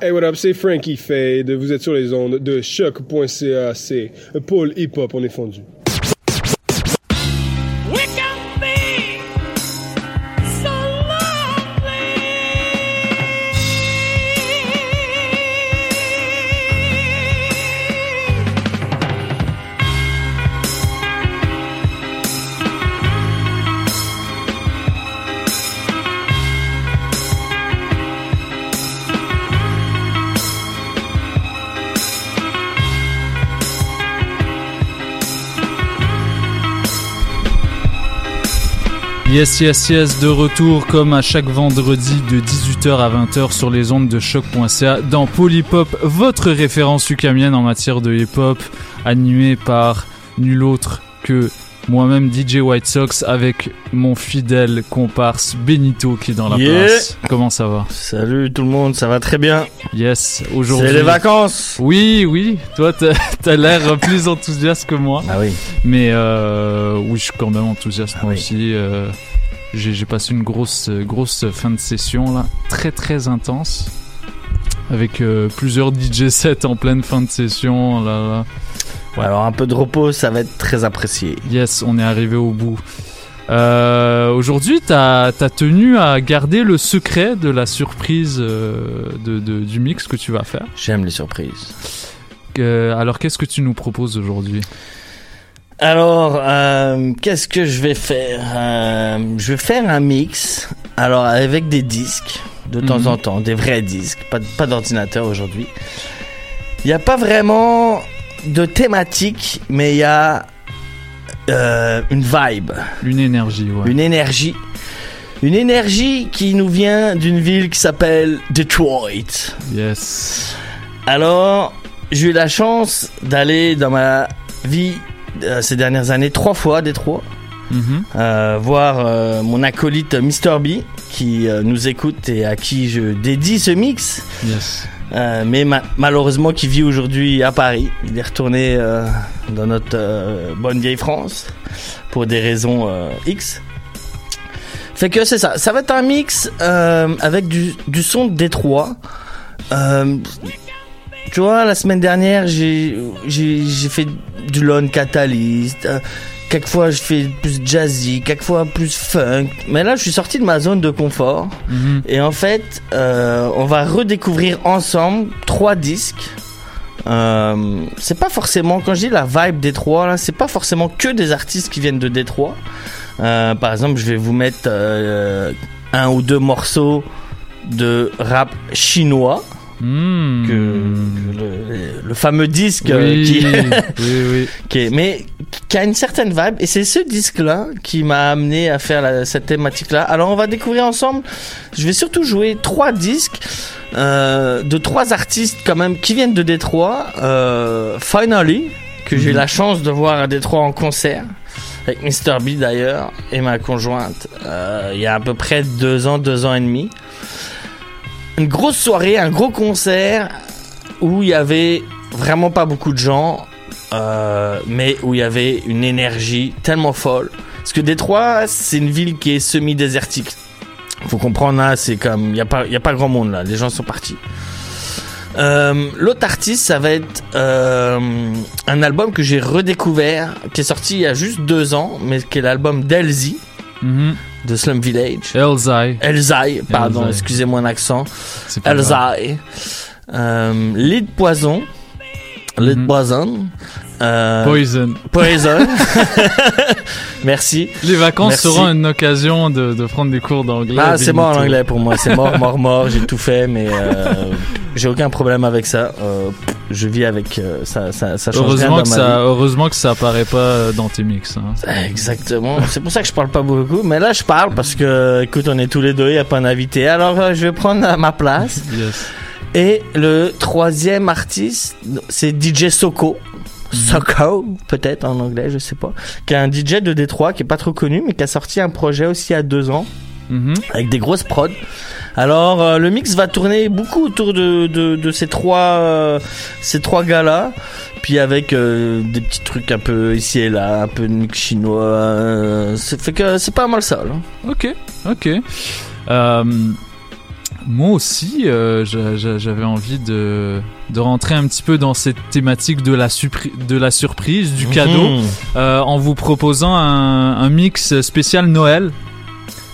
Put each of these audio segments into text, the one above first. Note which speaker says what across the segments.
Speaker 1: Hey, what up, c'est Frankie Fade. Vous êtes sur les ondes de choc.ca. C'est Paul Hip Hop, on est fondu.
Speaker 2: Yes, yes, yes, de retour comme à chaque vendredi de 18h à 20h sur les ondes de choc.ca dans Polypop, votre référence ukamienne en matière de hip-hop, animé par nul autre que moi-même DJ White Sox avec mon fidèle comparse Benito qui est dans la
Speaker 3: Yeah.
Speaker 2: place. Comment ça va
Speaker 3: Salut tout le monde, ça va très bien.
Speaker 2: Yes, aujourd'hui.
Speaker 3: C'est les vacances.
Speaker 2: Oui, oui, toi t'as l'air plus enthousiaste que moi.
Speaker 3: Ah oui.
Speaker 2: Mais euh, oui, je suis quand même enthousiaste moi
Speaker 3: Oui.
Speaker 2: aussi. euh, j'ai j'ai passé une grosse, grosse fin de session là, très très intense, avec euh, plusieurs DJ sets en pleine fin de session. Là, là. Ouais.
Speaker 3: Alors un peu de repos, ça va être très apprécié.
Speaker 2: Yes, on est arrivé au bout. Euh, Aujourd'hui, t'as as tenu à garder le secret de la surprise euh, de, de- du mix que tu vas faire.
Speaker 3: J'aime les surprises.
Speaker 2: Euh, alors, qu'est-ce que tu nous proposes aujourd'hui?
Speaker 3: Alors, qu'est-ce que je vais faire? Je vais faire un mix. Alors avec des disques de temps
Speaker 2: Mhm.
Speaker 3: en temps, des vrais disques, pas, pas d'ordinateur aujourd'hui. Il n'y a pas vraiment de thématique, mais il y a euh, une vibe.
Speaker 2: Une énergie, ouais.
Speaker 3: une énergie. Une énergie qui nous vient d'une ville qui s'appelle Detroit.
Speaker 2: Yes.
Speaker 3: Alors, j'ai eu la chance d'aller dans ma vie euh, ces dernières années trois fois à Détroit,
Speaker 2: Mhm.
Speaker 3: euh, voir euh, mon acolyte Mr. B qui nous écoute et à qui je dédie ce mix,
Speaker 2: Yes.
Speaker 3: Euh, mais ma- malheureusement qui vit aujourd'hui à Paris. Il est retourné euh, dans notre euh, bonne vieille France pour des raisons X. Fait que c'est ça. Ça va être un mix avec du, du son de Détroit. Tu vois, la semaine dernière, j'ai fait du Lone Catalyst. Quelquefois, je fais plus jazzy, quelquefois plus funk. Mais là, je suis sorti de ma zone de confort.
Speaker 2: Mhm.
Speaker 3: Et en fait, euh, on va redécouvrir ensemble trois disques. Euh, c'est pas forcément, quand je dis la vibe Détroit, là, c'est pas forcément que des artistes qui viennent de Détroit. Euh, par exemple, je vais vous mettre un ou deux morceaux de rap chinois,
Speaker 2: Hmm.
Speaker 3: que, que le, le fameux disque euh, qui,
Speaker 2: oui, oui.
Speaker 3: qui est- mais qui a une certaine vibe et c'est ce disque là qui m'a amené à faire la- cette thématique là alors on va découvrir ensemble je vais surtout jouer trois disques euh, de trois artistes quand même qui viennent de Détroit euh, Finally que j'ai eu
Speaker 2: Mhm.
Speaker 3: la chance de voir à Détroit en concert avec Mr. B d'ailleurs et ma conjointe euh, il y a à peu près deux ans deux ans et demi une grosse soirée un gros concert où il y avait vraiment pas beaucoup de gens euh, mais où il y avait une énergie tellement folle. Parce que Détroit, c'est une ville qui est semi-désertique. Faut comprendre là, c'est comme il y a pas y a pas grand monde là, les gens sont partis. Euh, L'autre artiste, ça va être euh, un album que j'ai redécouvert, qui est sorti il y a juste deux ans, mais qui est l'album d'Elzy de Slum Village.
Speaker 2: Elzai.
Speaker 3: Elzai, pardon, excusez mon accent. Elzai. Euh, de poison.
Speaker 2: Lit
Speaker 3: poison. Euh,
Speaker 2: Poison.
Speaker 3: Poison. Merci.
Speaker 2: Les vacances
Speaker 3: Merci.
Speaker 2: seront une occasion de, de prendre des cours d'anglais.
Speaker 3: Ah, c'est mort en
Speaker 2: Benito.
Speaker 3: anglais pour moi. C'est mort, mort, mort. J'ai tout fait, mais euh, j'ai aucun problème avec ça. Euh, je vis avec ça. Ça, ça change rien
Speaker 2: Heureusement
Speaker 3: dans
Speaker 2: que,
Speaker 3: ma
Speaker 2: ça, heureusement que ça apparaît pas dans tes mix. hein.
Speaker 3: Exactement. C'est pour ça que je parle pas beaucoup. Mais là, je parle parce que, écoute, on est tous les deux. Il y a pas d'invité. Alors, je vais prendre ma place.
Speaker 2: Yes.
Speaker 3: Et le troisième artiste, c'est DJ Soko. Soko, peut-être en anglais, je sais pas. Qui est un DJ de Détroit qui est pas trop connu, mais qui a sorti un projet aussi à deux ans
Speaker 2: Mhm.
Speaker 3: avec des grosses prods. Alors euh, le mix va tourner beaucoup autour de, de, de ces trois euh, ces trois gars là, puis avec euh, des petits trucs un peu ici et là, un peu de mix chinois. euh, c'est fait que c'est pas mal ça. Là.
Speaker 2: Ok, ok. Moi aussi, euh, j'a- j'a- j'avais envie de, de rentrer un petit peu dans cette thématique de la, supri- de la surprise, du cadeau,
Speaker 3: Mhm.
Speaker 2: euh, en vous proposant un, un mix spécial Noël.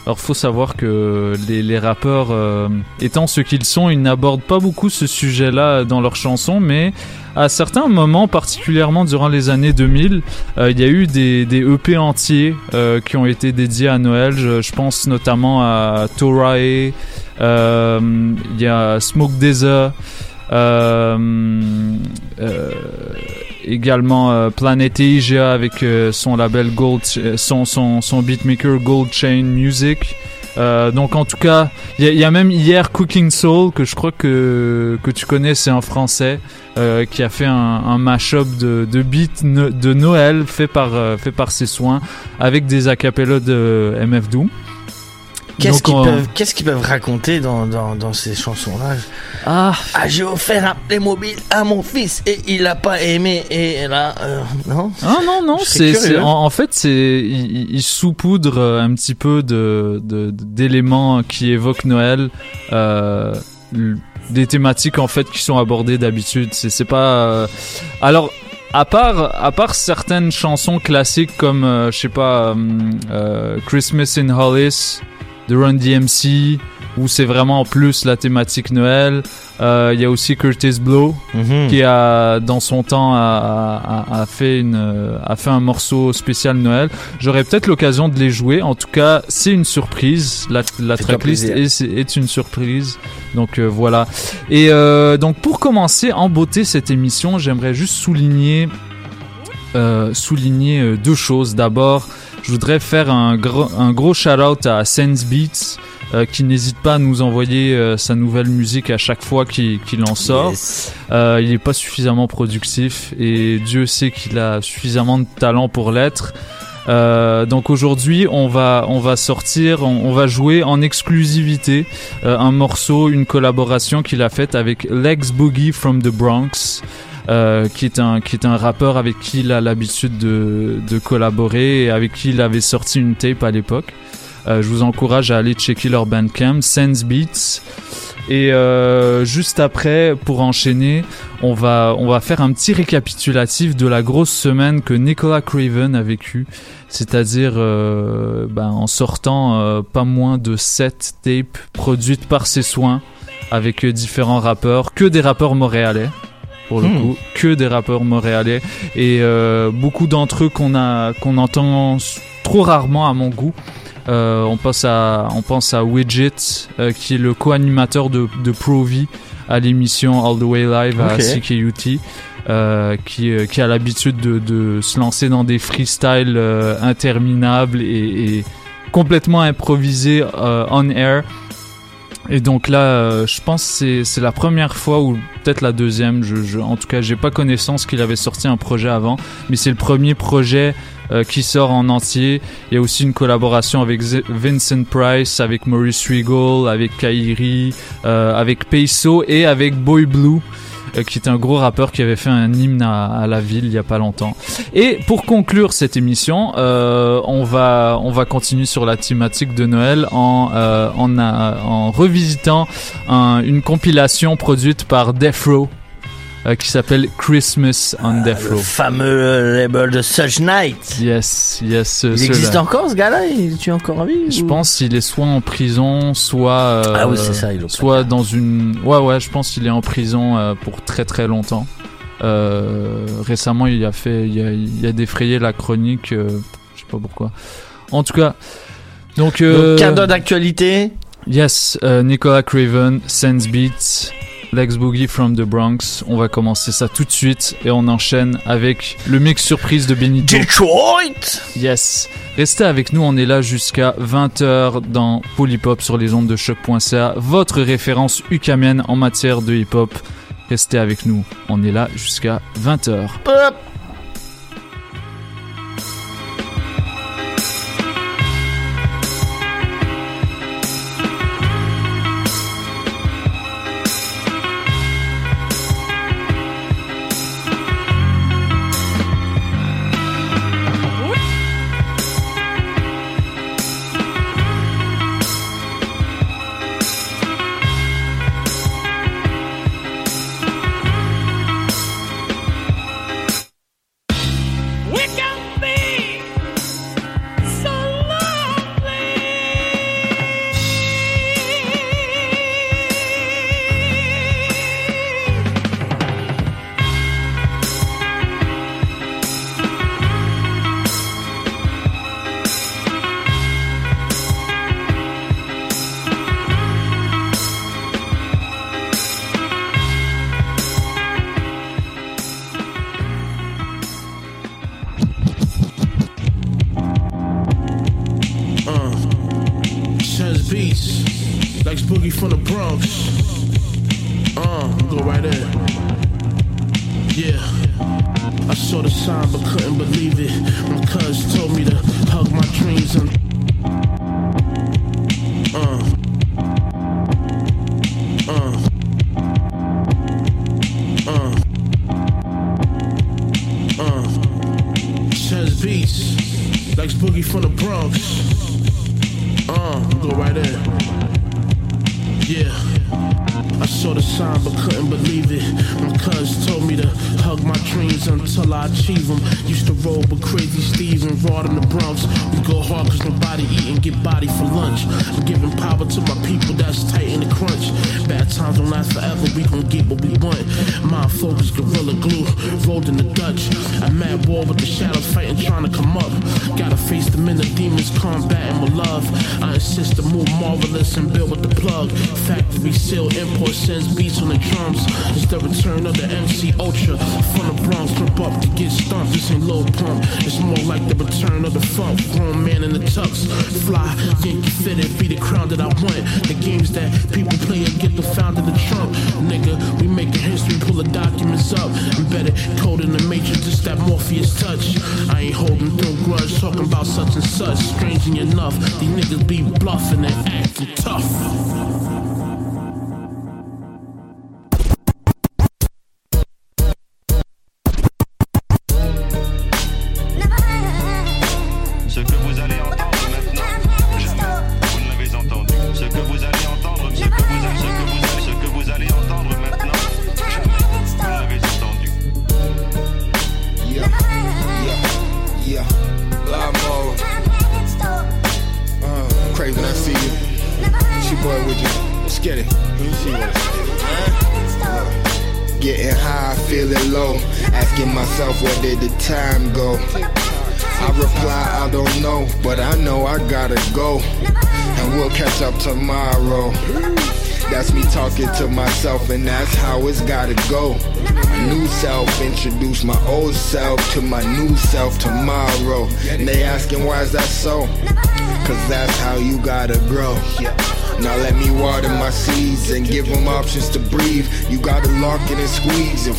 Speaker 2: Alors, faut savoir que les, les rappeurs, euh, étant ce qu'ils sont, ils n'abordent pas beaucoup ce sujet-là dans leurs chansons, mais à certains moments, particulièrement durant les années 2000, euh, il y a eu des, des EP entiers euh, qui ont été dédiés à Noël. Je, je pense notamment à Torae, il y a Smoke Desert, euh, euh, également euh, Planet Asia avec euh, son label Gold, euh, son, son, son beatmaker Gold Chain Music. Euh, donc en tout cas, il y, a- même hier Cooking Soul que je crois que que tu connais, c'est un Français euh, qui a fait un, un mashup de, de beats de Noël fait par euh, fait par ses soins avec des acapellas de MF Doom.
Speaker 3: Qu'est-ce
Speaker 2: Donc,
Speaker 3: qu'ils
Speaker 2: on-
Speaker 3: peuvent qu'est-ce qu'ils peuvent raconter dans dans, dans ces chansons là
Speaker 2: Ah,
Speaker 3: Ah j'ai offert un Playmobil à mon fils et il a pas aimé et là euh, non.
Speaker 2: Ah non non c'est en, en fait c'est il, il- saupoudre euh, un petit peu de de- d'éléments qui évoquent Noël euh, des thématiques en fait qui sont abordées d'habitude c'est c'est pas euh, alors à part à part certaines chansons classiques comme euh, je sais pas euh, euh, Christmas in Hollis de Run DMC où c'est vraiment plus la thématique Noël Euh, il y a aussi Curtis Blow
Speaker 3: Mhm.
Speaker 2: qui a dans son temps a, a- a fait une euh, a fait un morceau spécial Noël. J'aurai peut-être l'occasion de les jouer. En tout cas, c'est une surprise. La, la tracklist est, est une surprise. Donc euh, voilà. Et euh, donc pour commencer en beauté cette émission, j'aimerais juste souligner euh, souligner deux choses. D'abord, je voudrais faire un gros un gros shout out à Sense Beats. euh, qui n'hésite pas à nous envoyer euh, sa nouvelle musique à chaque fois qu'il en sort.
Speaker 3: Yes.
Speaker 2: Euh, il n'est pas suffisamment productif et Dieu sait qu'il a suffisamment de talent pour l'être. Euh, donc aujourd'hui, on va on va sortir, on, on va jouer en exclusivité euh, un morceau, une collaboration qu'il a faite avec Lex Boogie from the Bronx. Euh, qui est un qui est un rappeur avec qui il a l'habitude de, de collaborer et avec qui il avait sorti une tape à l'époque. Euh, je vous encourage à aller checker leur bandcamp, Sense Beats. Et euh, juste après, pour enchaîner, on va on va faire un petit récapitulatif de la grosse semaine que Nicolas Craven a vécu, c'est-à-dire euh, ben, en sortant euh, pas moins de 7 tapes produites par ses soins avec euh, différents rappeurs, que des rappeurs montréalais pour le
Speaker 3: Hmm.
Speaker 2: coup, que des rappeurs montréalais et euh, beaucoup d'entre eux qu'on a qu'on entend trop rarement à mon goût. Euh, on pense à on pense à Widget euh, qui est le co-animateur de de Provi à l'émission All the Way Live à
Speaker 3: Ok.
Speaker 2: CKUT. Euh, qui, euh, qui a l'habitude de, de se lancer dans des freestyles euh, interminables et, et complètement improvisés on air. Et donc là, euh, je pense que c'est- la première fois ou peut-être la deuxième. Je, je- en tout cas, j'ai pas connaissance qu'il avait sorti un projet avant, mais c'est le premier projet euh, qui sort en entier. Il y a aussi une collaboration avec Vincent Price, avec Maurice Regal, avec Kairi, euh, avec Peso et avec Boy Blue. Euh, qui est un gros rappeur qui avait fait un hymne à, la ville il y a pas longtemps. Et pour conclure cette émission, euh, on va on va continuer sur la thématique de Noël en euh, en, en revisitant un- une compilation produite par Death Row euh, qui s'appelle Christmas on Death Row.
Speaker 3: Le fameux euh, label de Such Night.
Speaker 2: Yes, yes.
Speaker 3: Il existe encore ce gars-là? Il est encore en vie
Speaker 2: Je pense qu'il est soit en prison, soit.
Speaker 3: Ah oui, c'est euh, ça, il
Speaker 2: Soit dans une. Ouais, ouais, je pense qu'il est en prison pour très très longtemps.
Speaker 4: récemment, il a fait. Il a, a défrayé la chronique. je sais pas pourquoi. En tout cas. Donc,
Speaker 3: donc d'actualité
Speaker 4: Yes, Nicolas Craven, Sense Beats. Lex Boogie from the Bronx. On va commencer ça tout de suite et on enchaîne avec le mix surprise de Benito.
Speaker 3: Detroit
Speaker 4: Yes. Restez avec nous, on est là jusqu'à 20h dans Polypop sur les ondes de choc.ca, votre référence ukamienne en matière de hip-hop. Restez avec nous, on est là jusqu'à 20h.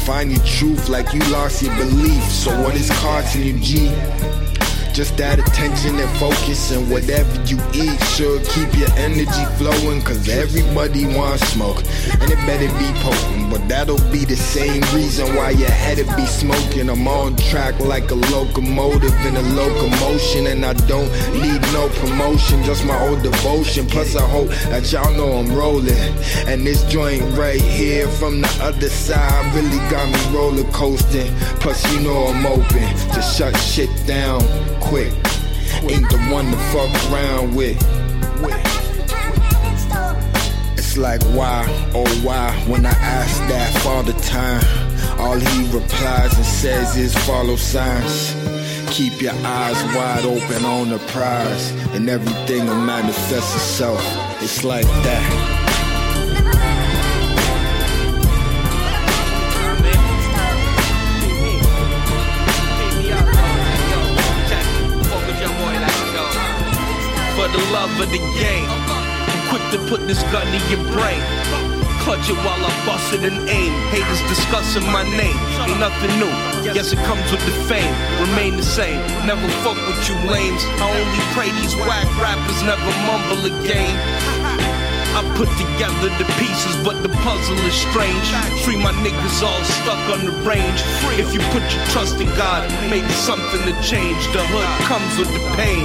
Speaker 5: find your truth like you lost your belief. So what is costing you, G? Just that attention and focus and whatever you eat should keep your energy flowing Cause everybody wants smoke and it better be potent, but that'll be the same reason why your head'd be smoking. I'm on track like a locomotive in a locomotion, and I don't need no promotion, just my old devotion. Plus, I hope that y'all know I'm rolling. And this joint right here from the other side really got me roller coasting. Plus, you know I'm open to shut shit down quick. Ain't the one to fuck around with. Like why, oh why, when I ask that all the time, all he replies and says is follow signs. Keep your eyes wide open on the prize, and everything will manifest itself. It's like that.
Speaker 6: the love of the game to put this gun in your brain. Clutch it while I bust it and aim. Haters discussing my name. Ain't nothing new. Yes, it comes with the fame. Remain the same. Never fuck with you lames. I only pray these whack rappers never mumble again. I put together the pieces, but the puzzle is strange. Free my niggas all stuck on the range. If you put your trust in God, maybe something to change. The hood comes with the pain.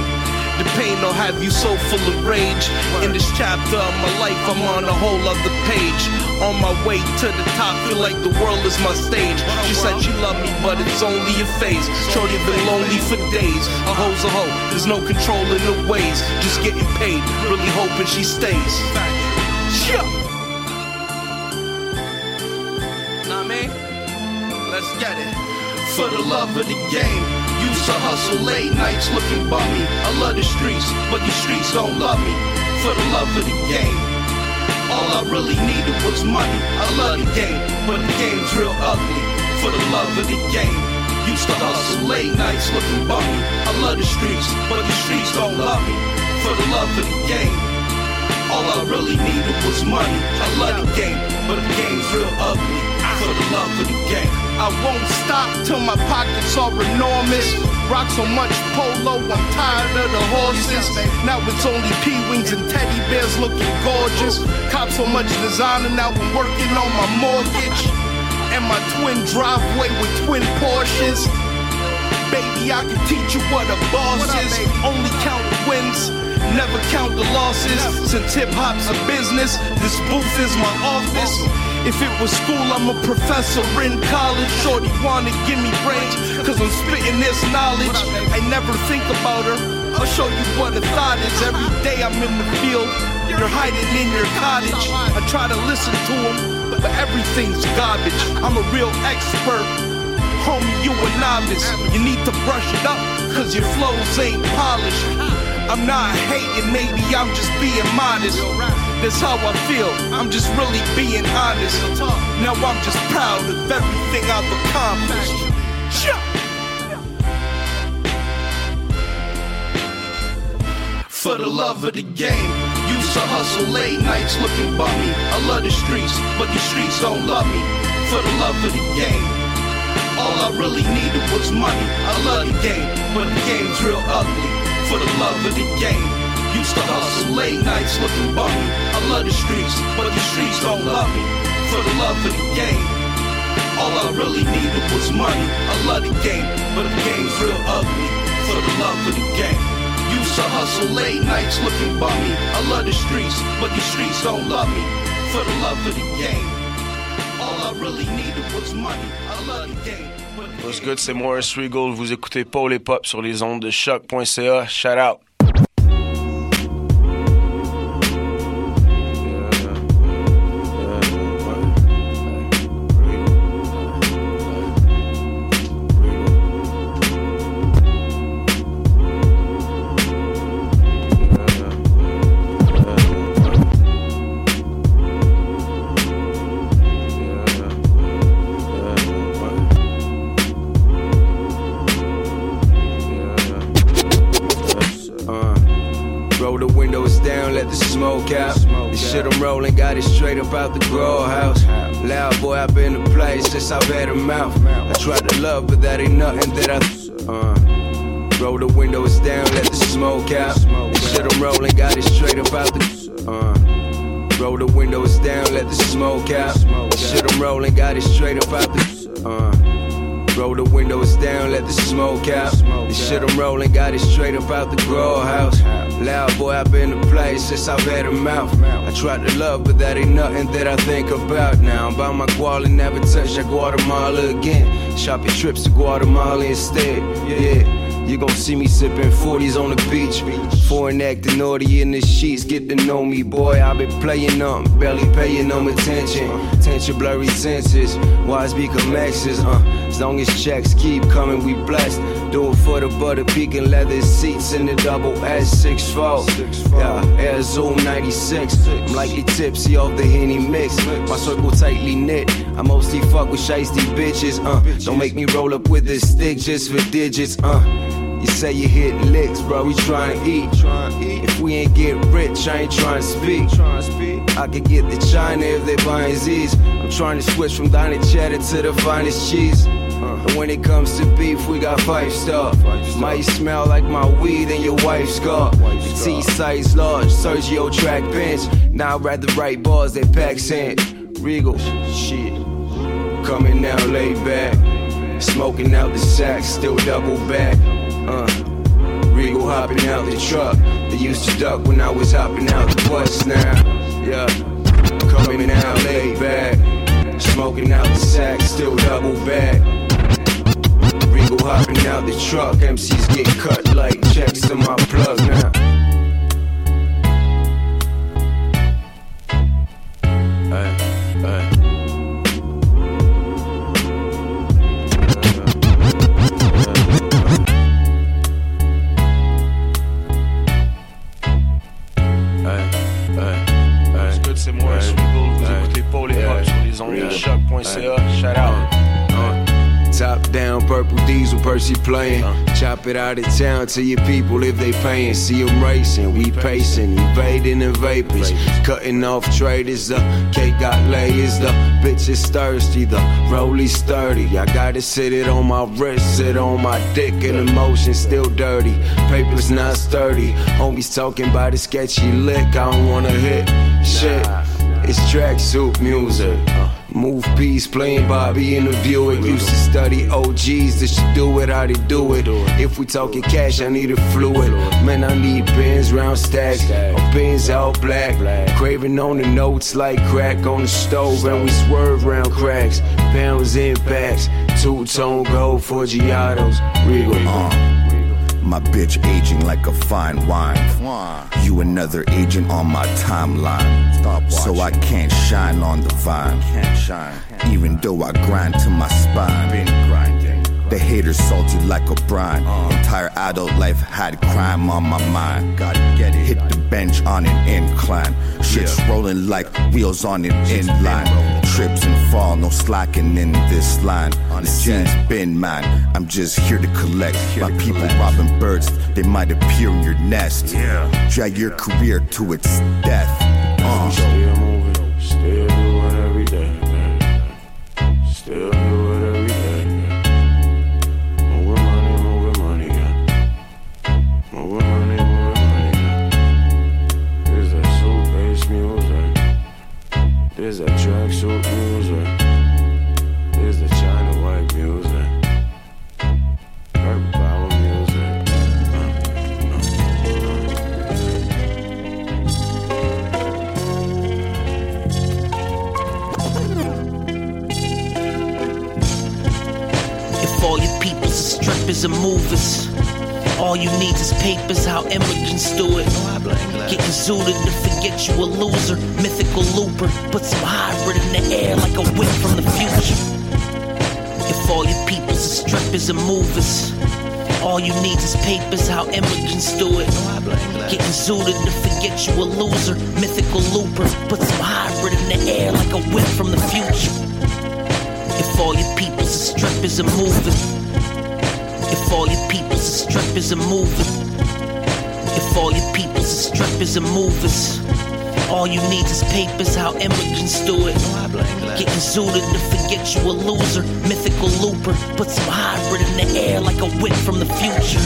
Speaker 6: The pain will have you so full of rage. In this chapter of my life, I'm on a whole other page. On my way to the top, feel like the world is my stage. She said she loved me, but it's only a phase. Shorty been lonely for days. A hoe's a hoe, there's no control in the ways. Just getting paid, really hoping she stays. Yeah. Nah, man, let's get it. For the love of the game. Used to hustle late nights looking bummy. I love the streets, but the streets don't love me. For the love of the game. All I really needed was money. I love the game, but the game's real ugly. For the love of the game. Used to hustle late nights looking bummy. I love the streets, but the streets don't love me. For the love of the game. All I really needed was money. I love the game, but the game's real ugly. For the love of the game. I won't stop till my pockets are enormous. Rock so much polo, I'm tired of the horses. Now it's only P Wings and teddy bears looking gorgeous. Cop so much designer, now I'm working on my mortgage. And my twin driveway with twin Porsches. Baby, I can teach you what a boss is. Only count the wins, never count the losses. Since hip hop's a business, this booth is my office. If it was school, I'm a professor in college. Shorty wanna give me brains, cause I'm spitting this knowledge. I never think about her. I'll show you what a thought is. Every day I'm in the field, you're hiding in your cottage. I try to listen to them, but everything's garbage. I'm a real expert. Homie, you a novice. You need to brush it up, cause your flows ain't polished. I'm not hating, maybe I'm just being modest. That's how I feel, I'm just really being honest. Now I'm just proud of everything I've accomplished. For the love of the game, used to hustle late nights looking bummy. I love the streets, but the streets don't love me. For the love of the game. All I really needed was money. I love the game, but the game's real ugly. For the love of the game. Used to hustle late nights looking bummy. I love the streets, but the streets don't love me. For the love of the game. All I really needed was money. I love the game, but the game's real ugly. For the love of the game. Used to hustle late nights looking bummy. I love the streets, but the streets don't love me. For the love of the game. All I really needed was money. I love the game.
Speaker 7: What's good, c'est Maurice Regal. Vous écoutez Paul et Pop sur les ondes de CHOQ.ca. Shout out. Got it straight up out the grow house. Loud boy, I've been to play since I've had a mouth. I tried to love, but that ain't nothing that I. Uh, roll the windows down, let the smoke out. The shit I'm rolling got it straight up out the. Uh, roll the windows down, let the smoke out. The shit I'm rolling got it straight about out the. Uh, Roll the windows down, let the smoke out. The shit I'm rolling got it straight about the grow house. Loud boy, I've been to play since I've had a mouth. I tried to love, but that ain't nothing that I think about now. I'm by my guala, never touch that Guatemala again. Shopping trips to Guatemala instead. Yeah. You gon' see me sipping 40s on the beach. Foreign acting naughty in the sheets. Get to know me, boy. i been playing them, barely paying them attention. Tension, blurry senses. Wise become exes, uh. As long as checks keep coming, we blessed. Do it for the butter peaking leather seats in the double S64. Yeah, Air Zoom 96. I'm likely tipsy off the Henny mix. My circle tightly knit. I mostly fuck with shiesty bitches, uh. Don't make me roll up with a stick just for digits, uh. You say you hit licks, bro, we tryna eat. If we ain't get rich, I ain't tryna speak. I could get the China if they buying Z's. I'm trying to switch from diner cheddar to the finest cheese. And when it comes to beef, we got five star. Might smell like my weed and your wife's car. T size large, Sergio track bench. Now I'd rather write bars that pack sand. Regal, shit. Coming out laid back. Smoking out the sack, still double back. Uh, Regal hopping out the truck. They used to duck when I was hopping out the bus now. Yeah, coming out laid back. Smoking out the sack, still double back. Regal hopping out the truck. MCs get cut like checks to my plug now. Playing. Chop it out of town to your people if they paying. See them racing, we pacing, evading the vapors. Cutting off traders, the cake got layers, the bitch is thirsty, the rolly's sturdy. I gotta sit it on my wrist, sit on my dick, and emotion still dirty. Papers not sturdy. Homies talking about a sketchy lick, I don't wanna hit shit. It's tracksuit music. Uh. Move piece playing Bobby in the Buick. Used to study OGs, this should do it, how they do it. If we talking cash, I need a fluid. Man, I need pins round stacks. Or pins all black. Craving on the notes like crack on the stove. And we swerve round cracks. Pounds in packs. Two tone gold for Giottos. Regal.
Speaker 8: Uh, my bitch aging like a fine wine. You another agent on my timeline. So I can't shine on the vine. Can't shine Even though I grind to my spine. The haters salty like a brine. Entire adult life had crime on my mind. Gotta get it. Hit the bench on an incline. Shit's rolling like wheels on an inline. Trips and fall, no slacking in this line. On The scene's been mine. I'm just here to collect. My people robbing birds, they might appear in your nest. Drag your career to its death. Uh.
Speaker 9: Strippers and movers, all you need is papers, how immigrants do it. Getting zooted to forget you a loser, mythical looper. Put some hybrid in the air like a whip from the future. If all your people's are strippers and movers, all you need is papers, how immigrants do it. Getting zooted to forget you a loser, mythical looper. Put some hybrid in the air like a whip from the future. If all your people's are strippers and movers. If all your people's are strippers and movers. If all your people's are strippers and movers. All you need is papers, how immigrants do it. Getting zooted to forget you a loser, mythical looper. Put some hybrid in the air like a whip from the future.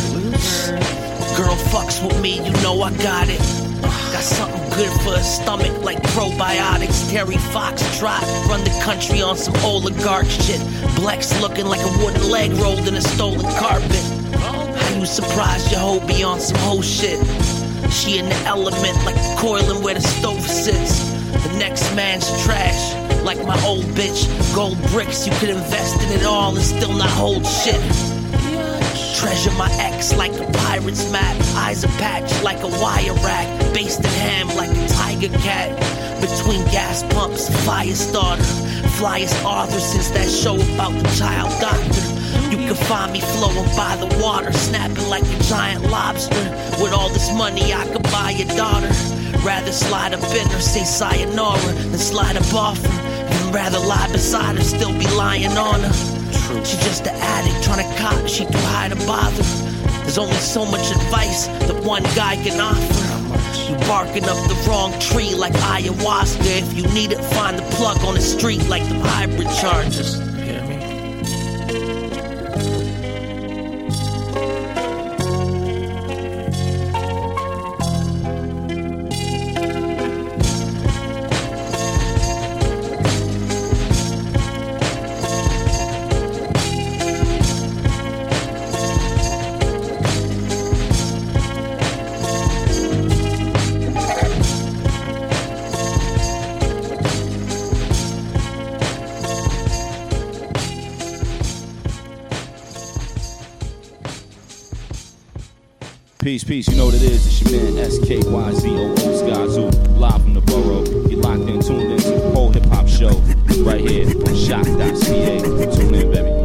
Speaker 9: Girl fucks with me, you know I got it. Got something good for a stomach like probiotics. Terry Fox trot, run the country on some oligarch shit. Blacks looking like a wooden leg rolled in a stolen carpet. How you surprised your hoe be on some hoe shit? She in the element like coiling where the stove sits. The next man's trash, like my old bitch. Gold bricks, you could invest in it all and still not hold shit. Treasure my ex like a pirate's map. Eyes a patch like a wire rack. Basted ham like a tiger cat. Between gas pumps, fire starter. Flyest author since that show about the child doctor. You can find me flowing by the water, snapping like a giant lobster. With all this money, I could buy a daughter. Rather slide up in her, say sayonara, than slide up off her. And rather lie beside her, still be lying on her. She just an addict trying to cop, she too high to bother. There's only so much advice that one guy can offer. You barking up the wrong tree like ayahuasca. If you need it, find the plug on the street like the hybrid chargers.
Speaker 10: Peace, peace, you know what it is. It's your man SKYZOO Skyzoo, live from the borough. You're locked in, tuned in to the whole hip hop show right here on CHOQ.ca. Tune in, baby.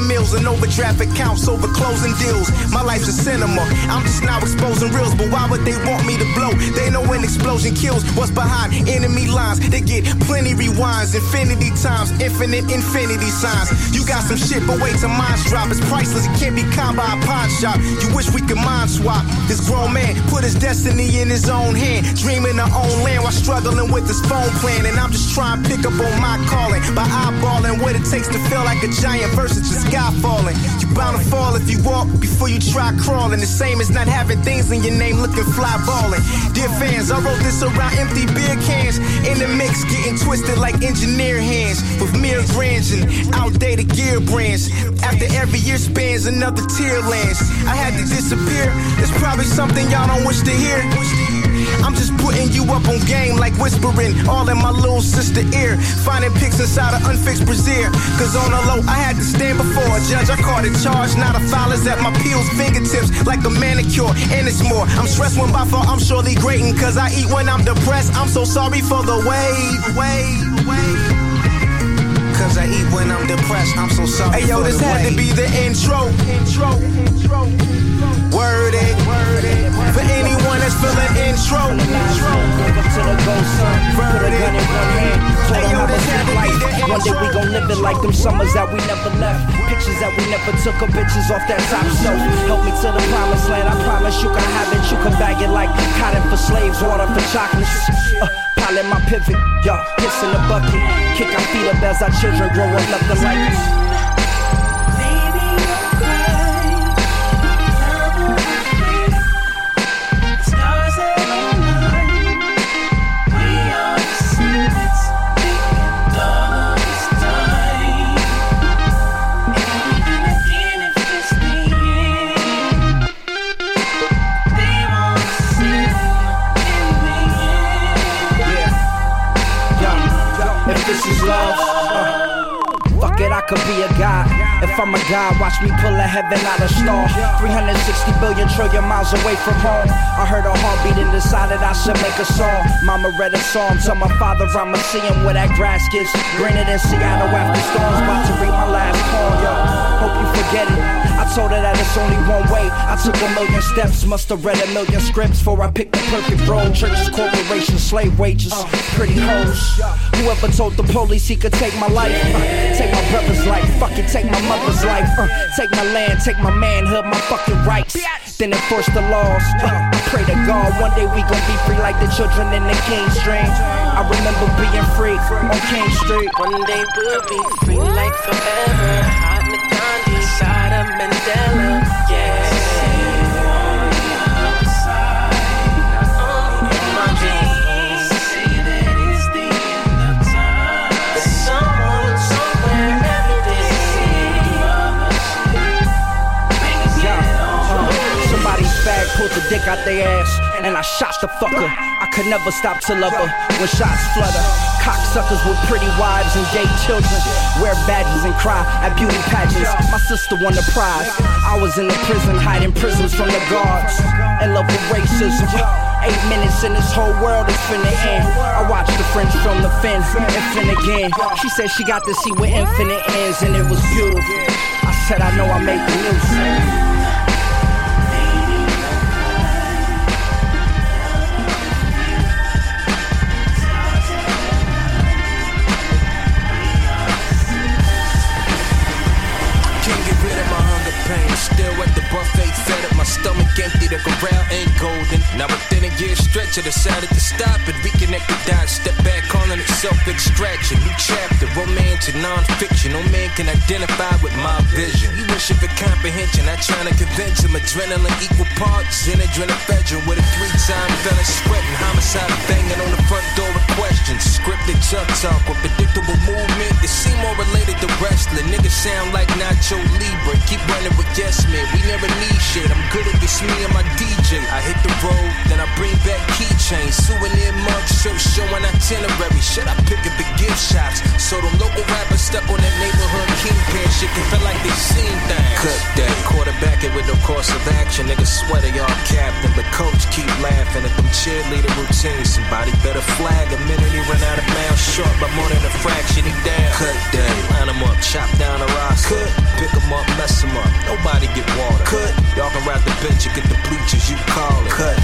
Speaker 11: Meals and overdraft accounts over closing deals. My life's a cinema, I'm just now exposing reels, but why would they want me to blow? They know an explosion kills what's behind enemy lines. They get plenty rewinds, infinity times, infinite infinity signs. You got some shit, but wait till mine drop. It's priceless, it can't be caught by a pawn shop. You wish we could mind swap. This grown man put his destiny in his own hand, dreaming of own land while struggling with his phone plan. And I'm just trying to pick up on my calling by eyeballing what it takes to feel like a giant versus the sky falling. Bound to fall if you walk before you try crawling. The same as not having things in your name looking fly balling. Dear fans, I wrote this around empty beer cans in the mix, getting twisted like engineer hands with mere grands and outdated gear brands. After every year spans another tear lands. I had to disappear. There's probably something y'all don't wish to hear. I'm just putting you up on game like whispering all in my little sister ear. Finding pics inside an unfixed brazier. Cause on the low, I had to stand before a judge. I caught a charge, not a foul is at my peel's fingertips like a manicure. And it's more. I'm stressed when by far I'm surely grating. Cause I eat when I'm depressed. I'm so sorry for the way, way, wait. Cause I eat when I'm depressed. I'm so sorry. Hey yo, this had to be the intro. Intro. Intro. It. Word it. For anyone that's feeling intro.
Speaker 12: to the ghost son. Put a gun in one hand. Told him have a good life. One day we gon' live it like them summers that we never left. Pictures that we never took of bitches off that top shelf. Help me to the promised land. I promise you can have it. You can bag it like cotton for slaves, water for chocolates. Uh, pilot my pivot, yo, piss in the bucket. Kick our feet up as our children grow up nothing like us. I'm a god, watch me pull a heaven out of star. 360 billion trillion miles away from home. I heard a heartbeat and decided I should make a song. Mama read a psalm, tell my father I'ma see him where that grass gets greener than Seattle after storms. About to read my last poem, yo. Hope you forget it. Told her that it's only one way. I took a million steps, must have read a million scripts before I picked the perfect road. Churches, corporations, slave wages, pretty hoes. Whoever told the police he could take my life, uh, take my brother's life, fuck it, take my mother's life, uh, take my land, take my manhood, my fucking rights. Then enforce the laws. Uh, I pray to God one day we gon' be free like the children in the King's Dream. I remember being free on King Street.
Speaker 13: One day we'll be free like forever. Side of Mandela.
Speaker 12: Uh, Pulled the dick out their ass, and I shot the fucker. I could never stop to love her when shots flutter. Cocksuckers with pretty wives and gay children wear badges and cry at beauty pageants. My sister won the prize. I was in the prison hiding prisons from the guards. In love with racism. Eight minutes and this whole world is finna end. I watched the French film The Fin, Infin again. She said she got to see where infinite ends, and it was beautiful. I said I know I make the music.
Speaker 14: Still stomach empty. The corral ain't golden. Now within a year stretch, I decided to stop and reconnect the dots. Step back, calling it self-extraction. New chapter, romance and non-fiction. No man can identify with my vision. You wishing for comprehension. I trying to convince him. Adrenaline equal parts. In adrenaline with a three-time fella sweating. Homicide banging on the front door with questions. Scripted chuck talk with predictable movement. It seem more related to wrestling. Niggas sound like Nacho Libre. Keep running with yes men. We never need shit. I'm this, me and my DJ. I hit the road, then I bring back keychains. Souvenir mugs, shirt showing itinerary. Shit, I pick up the gift shops. So them local rappers step on that neighborhood kingpin shit can feel like they seen things. Cut that. Quarterbacking with no course of action. Niggas swear they all captain, but coach keep laughing at them cheerleader routines. Somebody better flag a minute he run out of mouth short by more than a fraction. He down. Cut that. Line 'em up, chop down the roster. Cut. Pick 'em up, mess 'em up. Nobody get water. Cut. Y'all can ride the bench and get the bleachers, you call it. Cut.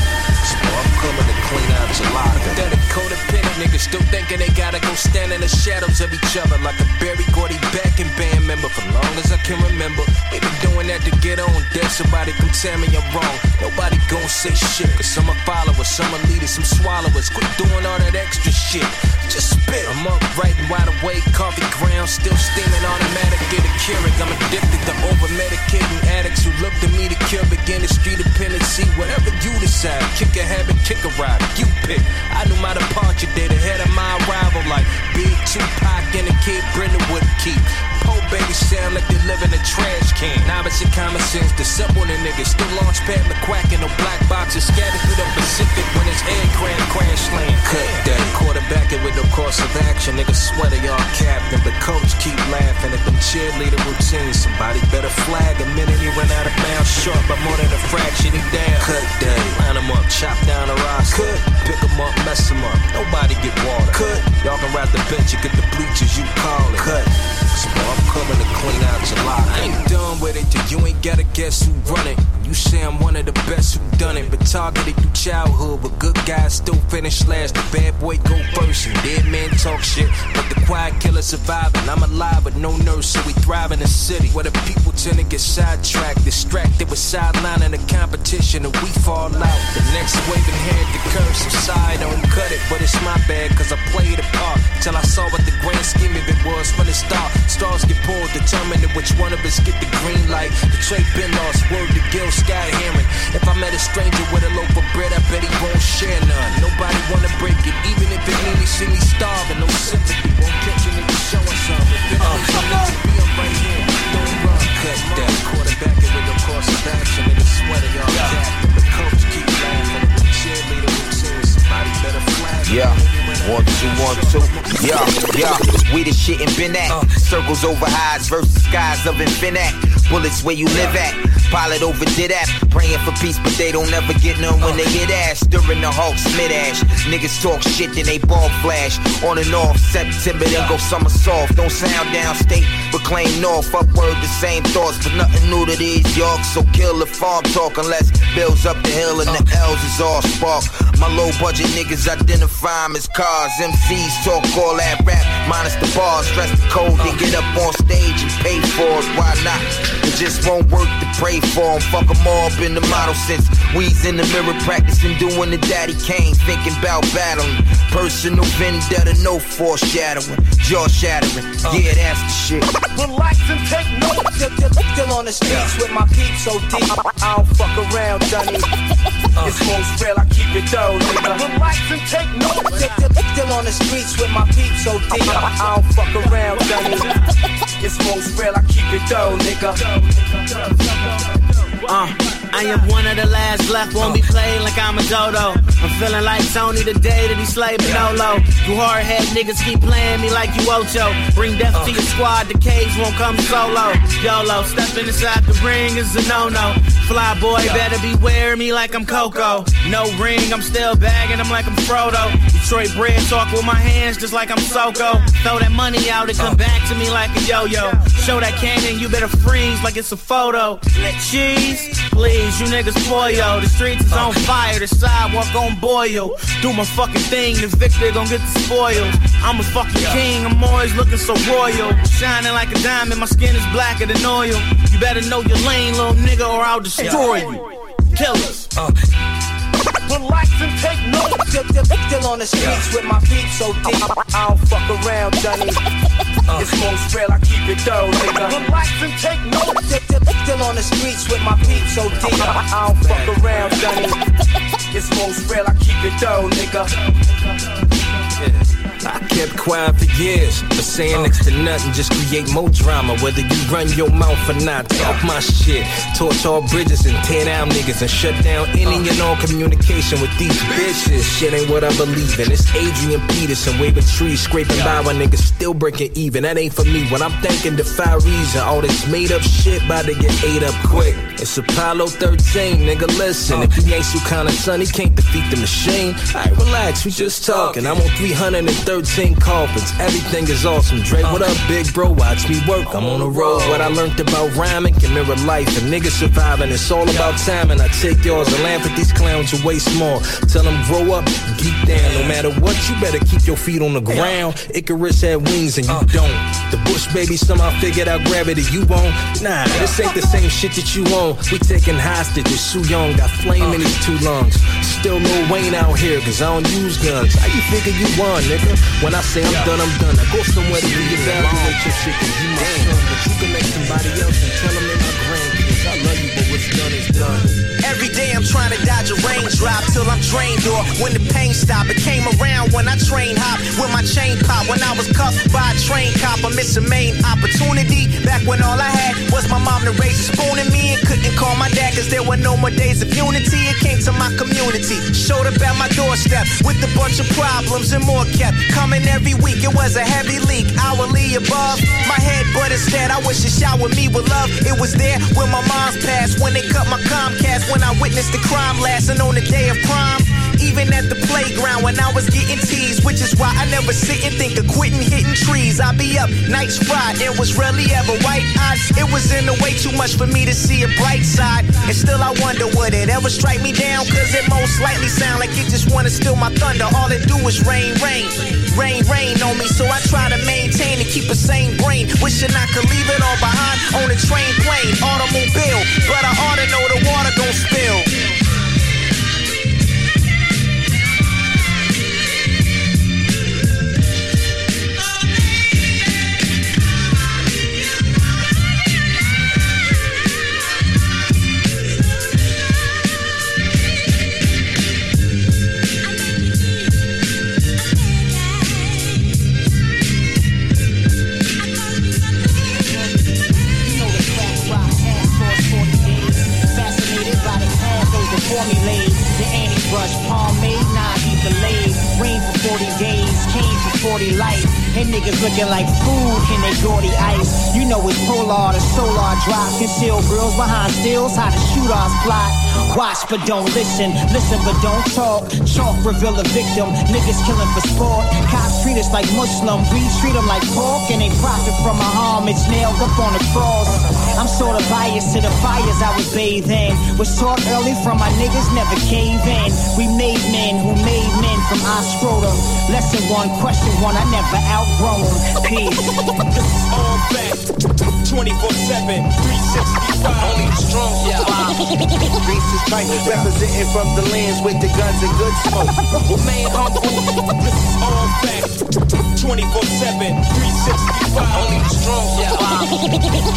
Speaker 14: So I'm coming to clean out your lot. That codependent niggas still thinking they gotta go stand in the shadows of each other like a Berry Gordy back and band member for long as I can remember. They been doing that to get on. Then somebody come tell me I'm wrong. Nobody gon' say shit. Cause some are followers, some are leaders, some swallowers. Quit doing all that extra shit. Just spit. I'm up right and wide awake, coffee ground, still steaming automatic, get a Keurig. I'm addicted to over medicating addicts who look to me to cure beginning street dependency. Whatever you decide, kick a habit, kick a ride, you pick. I knew my departure date ahead of my arrival, like Big Tupac and a kid Brenda would keep. Poor baby sound like they live in a trash can. Now it's your common sense to simple the niggas. Still launch pad McQuack and no black boxes scattered through the Pacific when it's aircraft crash land. Cut that quarterbacking with no course of action. Niggas swear they all captain, but coach keep laughing at them cheerleader routines. Somebody better flag a minute he run out of bounds short by more than a fraction. He down. Cut that. Line 'em up, chop down the roster. Cut. Pick 'em up, mess 'em up. Nobody get water. Cut. Y'all can ride the bench, you get the bleachers, you call it. Cut. So I'm coming to clean out your lot. I ain't done with it till you ain't gotta guess who run it. You say I'm one of the best who done it, but targeted through childhood. But good guys still finish last. The bad boy go first, and dead men talk shit. But the quiet killer surviving. I'm alive with no nerves, so we thrive in the city where the people tend to get sidetracked, distracted with sidelining the competition, and we fall out. The next wave inherit the curse, so side don't cut it. But it's my bad, cause I played a part. Till I saw what the grand scheme of it was from the start. Stars get pulled, determining which one of us get the green light. The trade been lost, word to Gil Scott Heron. If I met a stranger with a loaf of bread, I bet he won't share none. Nobody wanna break it, even if it mean he see me starving. No sympathy, won't catch a nigga showing some. If it to be, I'm right here. Don't run, cut that. Quarterback it with no course of action. Niggas sweater, y'all captain. The coach keep
Speaker 15: Yeah. One, two, one, two. Yeah, yeah. We the shit and been at. Circles over highs versus skies of infinite.
Speaker 16: bullets where you live at. Pilot overdid that, praying for peace, but they don't ever get none when they get ass. During the Hulk Smith ash, niggas talk shit, then they ball flash. On and off, September, then go summer soft. Don't sound downstate, but claim north. Upward, the same thoughts, but nothing new to these Yorks. So kill the farm talk unless bills up the hill and the L's is all spark. My low budget niggas identify 'em as cars. MCs talk all that rap, minus the bars. Dress the code, then get up on stage and pay for it. Why not? It just won't work to pray for 'em. Fuck 'em all up in the model since we's in the mirror practicing doing the daddy cane. Thinking about battling. Personal vendetta, no foreshadowing. Jaw shattering. Yeah, that's the shit.
Speaker 12: Relax and take notes. Still, still, still on the streets with my peeps so deep. I don't fuck around, Dunny. It's most real, I keep it though, nigga. Relax and take notes. Still, on the streets with my peeps so deep. I don't fuck around, Dunny. It's most real, I keep it though, nigga.
Speaker 17: Uh, I am one of the last left, won't be played like I'm a dodo. I'm feeling like Tony the day that he slayed Manolo. You hard head niggas keep playing me like you Ocho. Bring death to your squad, the cage won't come solo. YOLO, stepping inside the ring is a no no. Fly boy, better beware me like I'm Coco. No ring, I'm still bagging them like I'm Frodo. Detroit bread talk with my hands just like I'm Soko. Throw that money out and come back to me like a yo yo. Show that cannon, you better freeze like it's a photo. Cheese, please, you niggas spoil. The streets is on fire, the sidewalk gon' boil. Do my fucking thing, the victor gon' get the spoils. I'm a fucking king, I'm always looking so royal. Shining like a diamond, my skin is blacker than oil. You better know your lane, little nigga, or I'll destroy you. Kill Killers.
Speaker 12: Relax uh. and take notes. Still, still, still on the streets with my feet so deep. I don't fuck around, Dunny. Uh. It's most real, I keep it though, nigga. Relax and take notes. Still, still, still on the streets with my peeps so deep. I don't fuck around, Dunny. It's most real, I keep it though, nigga.
Speaker 14: I kept quiet for years, but saying next to nothing just create more drama. Whether you run your mouth or not, talk my shit. Torch all bridges and tear down niggas and shut down any and all communication with these bitches. Shit ain't what I believe in. It's Adrian Peterson waving trees, scraping by while niggas still breaking even. That ain't for me. When I'm thinking defy reason, all this made up shit about to get ate up quick. It's Apollo 13, nigga. Listen, if he ain't of son, he can't defeat the machine. Alright, relax, we just talking. I'm on 313 coffins. Everything is awesome. Dre, what up, big bro? Watch me work. I'm on the road. What I learned about rhyming can mirror life. And niggas surviving, it's all about timing. I take yours and laugh at these clowns are way small. Tell them grow up, geek down. No matter what, you better keep your feet on the ground. Icarus had wings and you uh. don't. The Bush baby somehow figured out gravity. You won't. Nah, this ain't the same shit that you own. We taking hostages. Su Young got flame in his two lungs. Still Lil Wayne out here, cause I don't use guns. How you figure you won, nigga? When I say I'm done, I'm done. I go somewhere to reevaluate your shit, cause you my son. But you can make somebody else and tell them they my grandkids. I love you, but what's done is done.
Speaker 11: Every day I'm trying to dodge a raindrop till I'm drained or when the pain stop. It came around when I train hop with my chain pop. When I was cuffed by a train cop, I missed a main opportunity. Back when all I had was my mom to raise a spoon in me and couldn't call my dad cause there were no more days of unity. It came to my community, showed up at my doorstep with a bunch of problems and more kept coming every week. It was a heavy leak, hourly above my head, but instead I wish it showered me with love. It was there when my mom's passed, when they cut my Comcast, when I witnessed the crime last and on the day of crime. Even at the playground when I was getting teased, which is why I never sit and think of quitting hitting trees. I be up nights fried, it was rarely ever white eyes. It was in the way too much for me to see a bright side. And still I wonder would it ever strike me down? Cause it most likely sound like it just wanna steal my thunder. All it do is rain, rain, rain, rain on me. So I try to maintain and keep a sane brain. Wishing I could leave it all behind on a train, plane, automobile. But I ought to know the water gon' spill.
Speaker 12: Looking like food in they gaudy ice. You know it's polar, the solar drop. Conceal girls behind stills, how the shooters plot. Watch but don't listen, listen but don't talk. Chalk reveal a victim, niggas killing for sport. Cops treat us like Muslim, we treat them like pork. And they profit from our homage nailed up on the cross. I'm sort of biased to the fires I was bathed in. Was taught early from my niggas never cave in. We made men who made men from our scrotum. Lesson one, question one, I never outgrown. Peace.
Speaker 18: This is all back. 24 7, 365. Only the strong survive.
Speaker 11: Reese's Trife representing from the lands with the guns and good smoke.
Speaker 18: Remain humble. This is all back. 24 7, 365. Only the strong survive.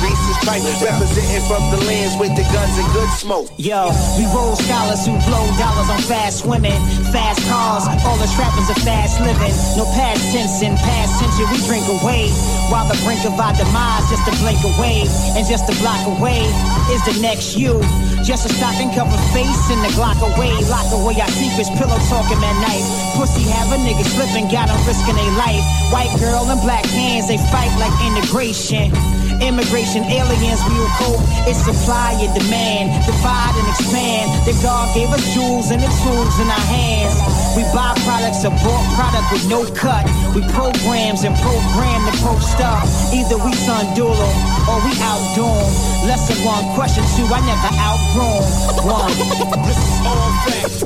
Speaker 11: Reese's Trife representing from the lands with the guns and good smoke.
Speaker 12: Yo, we roll scholars who blow dollars on fast women, fast cars. All the trappings of fast living. No past tense in past tension, we drink away. While the brink of our demise, just a blink away, and just a block away is the next you. Just a stocking cover face in the Glock away, lock away our secrets, pillow talking at night. Pussy have a nigga slipping, got 'em risking their life. White girl and black hands, they fight like integration. Immigration aliens, we will cope. It's supply and demand, divide and expand. The God gave us jewels and the tools in our hands. We buy products, a bought product with no cut. We programs and program the post up. Either we sun Sundula or we outdo 'em. Lesson one, question two, I never outgrown. One.
Speaker 18: This is all back.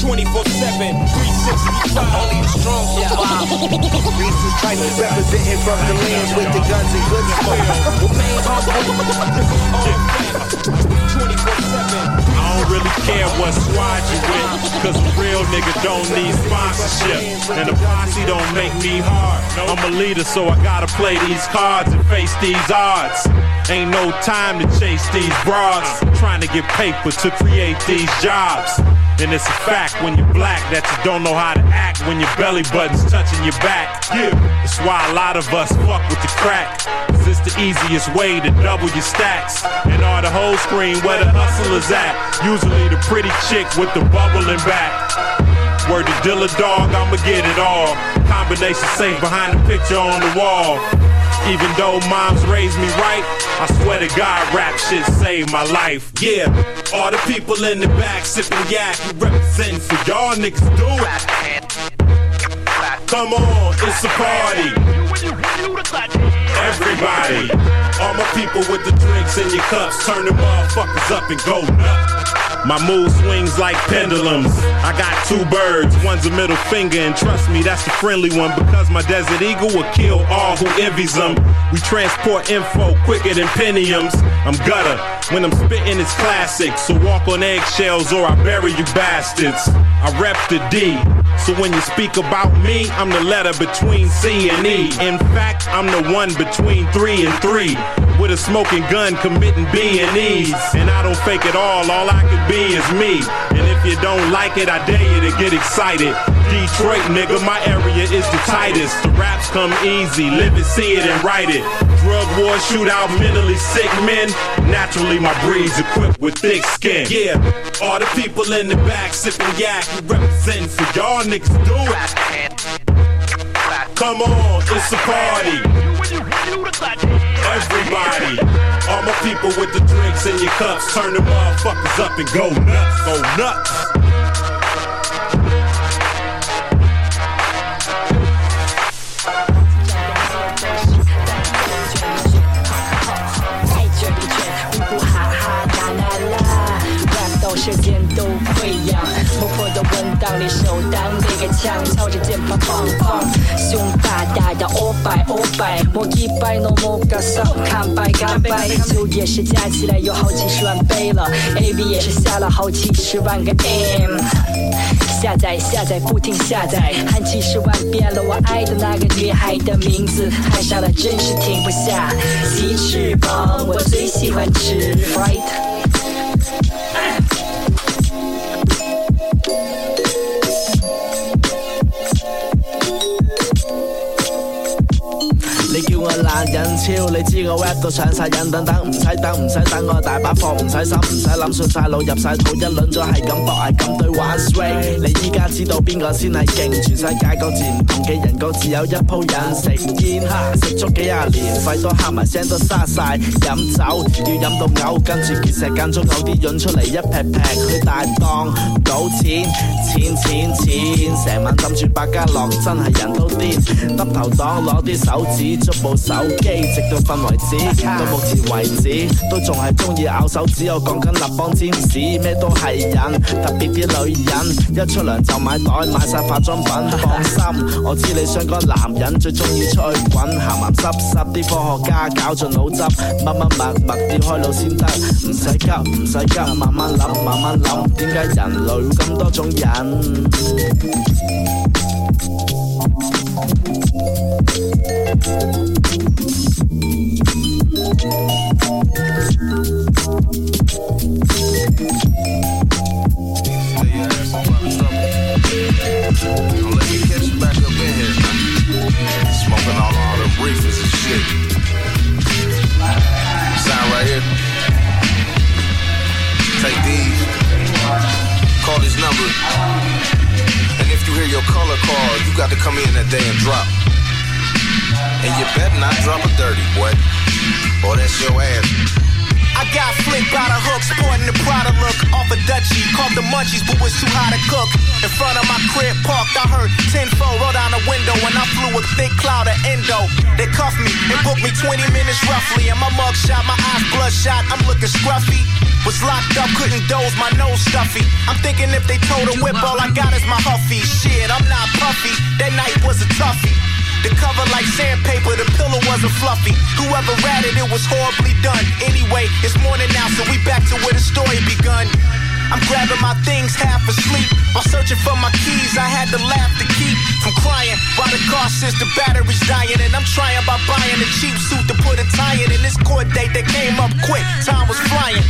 Speaker 18: 24 7, 365. Only the strong survive.
Speaker 11: Reese's Trife representing from the lands with the guns and good smoke.
Speaker 18: Remain humble. 24 7.
Speaker 19: I don't really care what squad you with, cause a real nigga don't need sponsorship. And the posse don't make me hard. I'm a leader, so I gotta play these cards and face these odds. Ain't no time to chase these broads, trying to get paper to create these jobs. And it's a fact when you're black that you don't know how to act when your belly button's touching your back. Yeah, that's why a lot of us fuck with the crack. Cause it's the easiest way to double your stacks. And all the whole screen where the hustlers at. Usually the pretty chick with the bubbling back. Word to Dilla Dog, I'ma get it all. Combination safe behind the picture on the wall. Even though moms raised me right, I swear to God, rap shit saved my life. Yeah, all the people in the back sipping yak, you representing for y'all niggas do it. Come on, it's a party. Everybody, all my people with the drinks in your cups, turn the motherfuckers up and go nuts. My mood swings like pendulums. I got two birds, one's a middle finger, and trust me, that's the friendly one because my desert eagle will kill all who envies them. We transport info quicker than pentiums. I'm gutter. When I'm spitting, it's classic. So walk on eggshells or I bury you bastards. I rep the D. So when you speak about me, I'm the letter between C and E. In fact, I'm the one between three and three. With a smoking gun committing B and E's. And I don't fake it all, all I can be is me. And if you don't like it, I dare you to get excited. Detroit, nigga, my area is the tightest. The raps come easy, live it, see it, and write it. Drug war, shootout, mentally sick men. Naturally, my breed's equipped with thick skin. Yeah, all the people in the back sipping yak, you representing for y'all niggas do it. Come on, it's a party. Everybody, all my people with the drinks in your cups, turn the motherfuckers up and go nuts, go nuts.
Speaker 20: Rap 到舌尖都溃疡，磨破的文档里手当那个枪，操着键盘放放，胸大大的欧拜欧拜，摸一百诺摩嘎桑，干杯干杯，酒也是加起来有好几十万杯了，AV 也是下了好几十万个 M。下载下载不停下载，喊几十万遍了我爱的那个女孩的名字，爱上了真是停不下。鸡翅膀我最喜欢吃
Speaker 21: ，Fright 我懶人超，你知我 rap 到上晒癮，等等唔使等唔使等，我大把貨唔使心唔使諗，順晒路入晒肚，一輪咗係咁搏係咁對玩 swing。你依家知道邊個先係勁？全世界各自唔同嘅人，各自有一鋪癮食煙，食足幾廿年，肺都喊埋聲都沙晒。飲酒要飲到嘔，跟住結石間中嘔啲潤出嚟一劈劈去大檔賭錢，錢錢錢，成晚抌住百家樂，真係人都癲。耷頭黨攞啲手指捉 手機，直到瞓為止。到目前為止，都仲係中意咬手指。我講緊立邦占士，咩都係癮，特別啲女人一出糧就買袋，買晒化妝品。放心，我知你想個男人最中意出去滾，鹹鹹濕濕啲科學家搞盡腦汁，乜乜默默要開腦先得，唔使急唔使急，慢慢諗慢慢諗，點解人類會咁多種人
Speaker 22: got to come in that day and drop. And you better not drop a dirty, boy. Or that's your ass.
Speaker 11: I got flicked by the hook, sporting the Prada look off a Dutchie. Caught the munchies, but was too high to cook. In front of my crib parked, I heard 10 4 roll down the window, and I flew a thick cloud of endo. They cuffed me and booked me 20 minutes roughly. And my mug shot, my eyes bloodshot, I'm looking scruffy. Was locked up, couldn't doze, my nose stuffy. I'm thinking if they told a whip, all I got is my huffy. Shit, I'm not puffy. That night was a toughie. The cover like sandpaper, the pillow wasn't fluffy. Whoever ratted it was horribly done. Anyway, it's morning now, so we back to where the story begun. I'm grabbing my things half asleep while searching for my keys. I had to laugh to keep from crying while the car says the battery's dying. And I'm trying by buying a cheap suit to put a tie in. And this court date that came up quick, time was flying.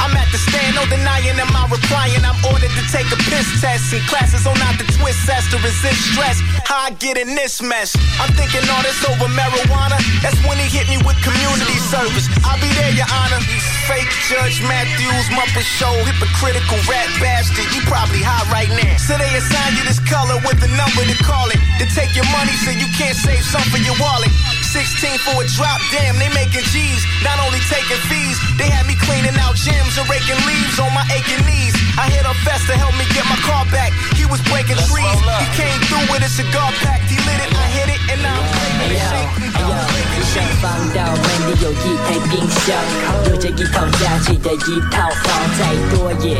Speaker 11: I'm at the stand, no denying, am I replying? I'm ordered to take a piss test and classes on not to twist ass to resist stress. How I get in this mess? I'm thinking all this over marijuana. That's when he hit me with community service. I'll be there, Your Honor. Fake Judge Matthews, Muppet Show, hypocritical rat bastard. You probably high right now. So they assign you this color with a number to call it. To take your money so you can't save some for your wallet. 16 for a drop, damn, they making G's. Not only taking fees, they had me cleaning out gyms and raking leaves on my aching knees. I hit a fest to help me get my car back. He was breaking trees. He came through with a cigar pack. He lit it, I hit it, and now I'm breaking the shake.
Speaker 20: 你想放到门里有一台冰箱，有着一套家具的一套房，再多也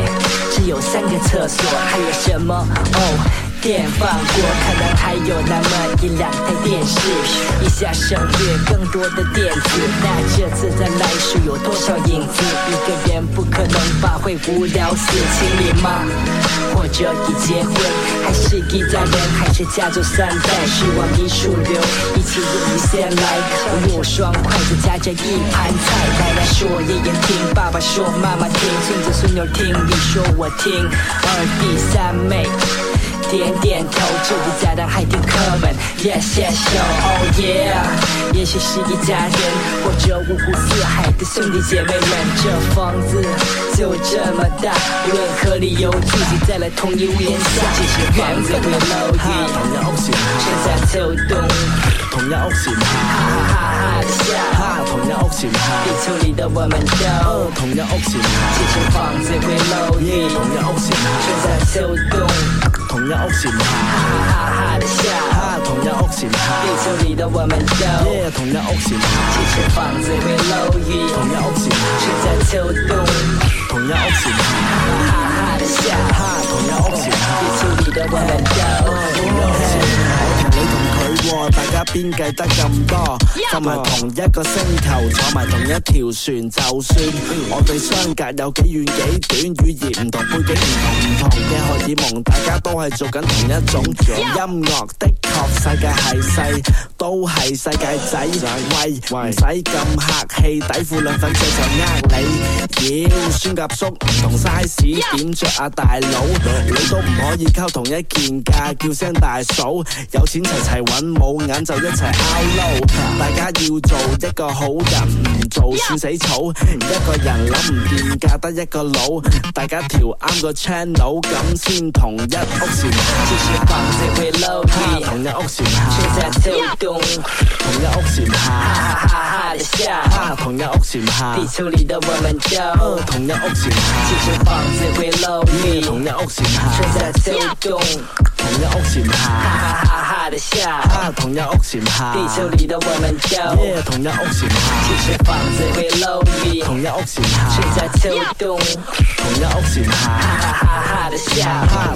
Speaker 20: 只有三个厕所，还有什么？哦。 电放过，可能还有那么一两台电视，一下省略更多的电子。那这次再来数有多少影子？一个人不可能把会无聊死，情侣吗？或者已结婚，还是一家人，还是家族三代？希望一树流，一起入一线来。我用双筷子夹着一盘菜，奶奶说爷爷听，爸爸说妈妈听，孙子孙女听，你说我听，二弟三妹。点点头，这一家人还挺可门，Yes Yes Yo，Oh Yeah，也许是一家人，或者五湖四海的兄弟姐妹们。这房子就这么大，无论何理由聚集在了同一屋檐下。这些房子会漏雨，同一屋檐下，春夏秋冬，
Speaker 21: 同样屋檐下，
Speaker 20: 哈哈哈哈的笑，
Speaker 21: 同样屋檐下，
Speaker 20: 地球里的我们都，
Speaker 21: 同样屋檐下，
Speaker 20: 这些房子会漏雨，
Speaker 21: 同样屋檐下，
Speaker 20: 春夏秋冬。
Speaker 21: 同一屋檐下，
Speaker 20: 哈哈的笑，
Speaker 21: 同一屋檐下，
Speaker 20: 地球里的我们都，
Speaker 21: 同一屋檐下，
Speaker 20: 这些房子会漏雨，
Speaker 21: 同一屋檐下，
Speaker 20: 春夏秋冬，
Speaker 21: 同一屋檐下，
Speaker 20: 哈哈的笑，
Speaker 21: 同一屋檐下，
Speaker 20: 地球里的我们都，
Speaker 21: 同一屋檐下，同你同佢，大家边计得咁多？瞓埋同一个星球，坐埋同一条船，就算我哋相隔有几远几短，语言唔同，背景唔同，唔同嘅荷爾蒙，大家都係做緊同一種音樂。的確世界係細，都都係世界仔，喂，唔使咁客氣，底褲兩份隻就呃你。妖，孫甲叔唔同 size，點着啊大佬？你都唔可以溝同一件㗎，叫聲大嫂。有錢齊齊揾，冇眼就一齊 out 撈。大家要做一個好人，唔做算死草。一個人諗唔掂㗎，得一個腦。大家調啱個 channel，咁先同一屋檐。同一屋檐下。
Speaker 20: 現在就動，
Speaker 21: 同一屋檐
Speaker 20: 哈哈
Speaker 21: 下。
Speaker 20: 哈哈的笑，
Speaker 21: 同一屋檐下。
Speaker 20: 地球里的我们就
Speaker 21: 同一屋檐下。
Speaker 20: 其實房子会漏雨，
Speaker 21: 同一屋檐下。
Speaker 20: 現在就動，
Speaker 21: 同一屋檐下。
Speaker 20: 哈哈哈的笑，
Speaker 21: 同一屋檐下。
Speaker 20: 地球里的我们就
Speaker 21: 同一屋檐下。
Speaker 20: 其实房子会漏气，
Speaker 21: 同一屋檐下。
Speaker 20: 现在就动，
Speaker 21: 同一屋檐下。
Speaker 20: 哈哈哈的笑，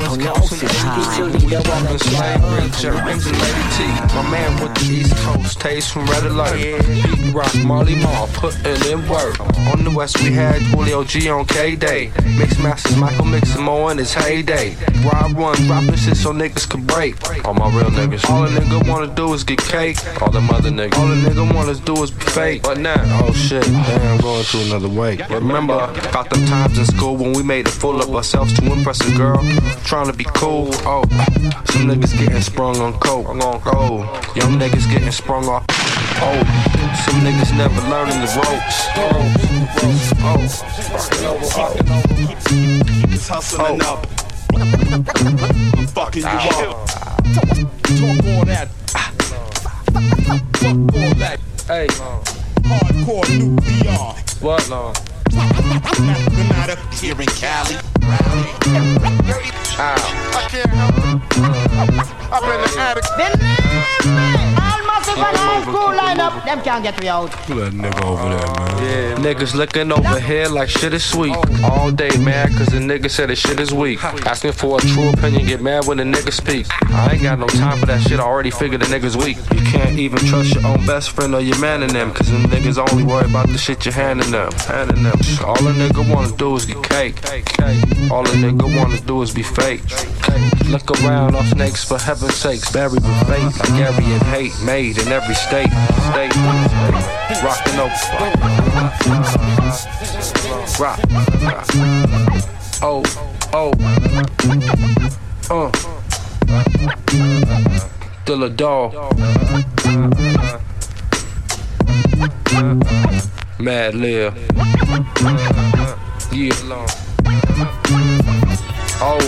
Speaker 21: 同一屋檐下。
Speaker 20: 地球里的我们就。
Speaker 23: Slavery, Jerry Rings and Lady T. My man with the East Coast, taste from Red Alert. Beat Rock, Marley Marl, putting in work. On the West, we had Julio G on K Day. Mix Masters, Michael Mixon Mo in his heyday. Rob Run, dropping shit so niggas could break. All my real niggas. All a nigga wanna do is get cake. All the mother niggas. All a nigga wanna do is be fake. But now, oh shit, damn, I'm going to another way. Remember, about them times in school when we made a fool of ourselves to impress a girl. Trying to be cool, oh. Some niggas getting sprung on coke. On oh, young niggas getting sprung off. Oh, some niggas never learning the ropes. Oh, oh, oh.
Speaker 6: Keep hustling oh. up. I'm fucking you ah. up.
Speaker 24: Talk all that. Fuck all that.
Speaker 23: Hey,
Speaker 6: Hardcore nuclear.
Speaker 23: what no?
Speaker 6: Mathematic here in Cali.
Speaker 23: Ow.
Speaker 6: I can't help it. I'm in the attic.
Speaker 25: Almost in one high school lineup. Them can't get me out.
Speaker 23: That nigga over there, man. Yeah, niggas looking over here like shit is sweet. All day mad cause the nigga said the shit is weak. Asking for a true opinion, get mad when the nigga speak. I ain't got no time for that shit, I already figured the nigga's weak. You can't even trust your own best friend or your man in them, cause them niggas only worry about the shit you're handing them. Handing them. All a nigga wanna do is get cake. All a nigga wanna do is be fake. Look around, all snakes for heaven's sakes. Buried with faith, like Gary and hate, made in every state. State. Rockin' over. Rock. Oh, oh. Uh. Still a dog. Mad Lil. Yeah. Long. Oh.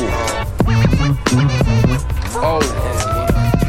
Speaker 23: Oh.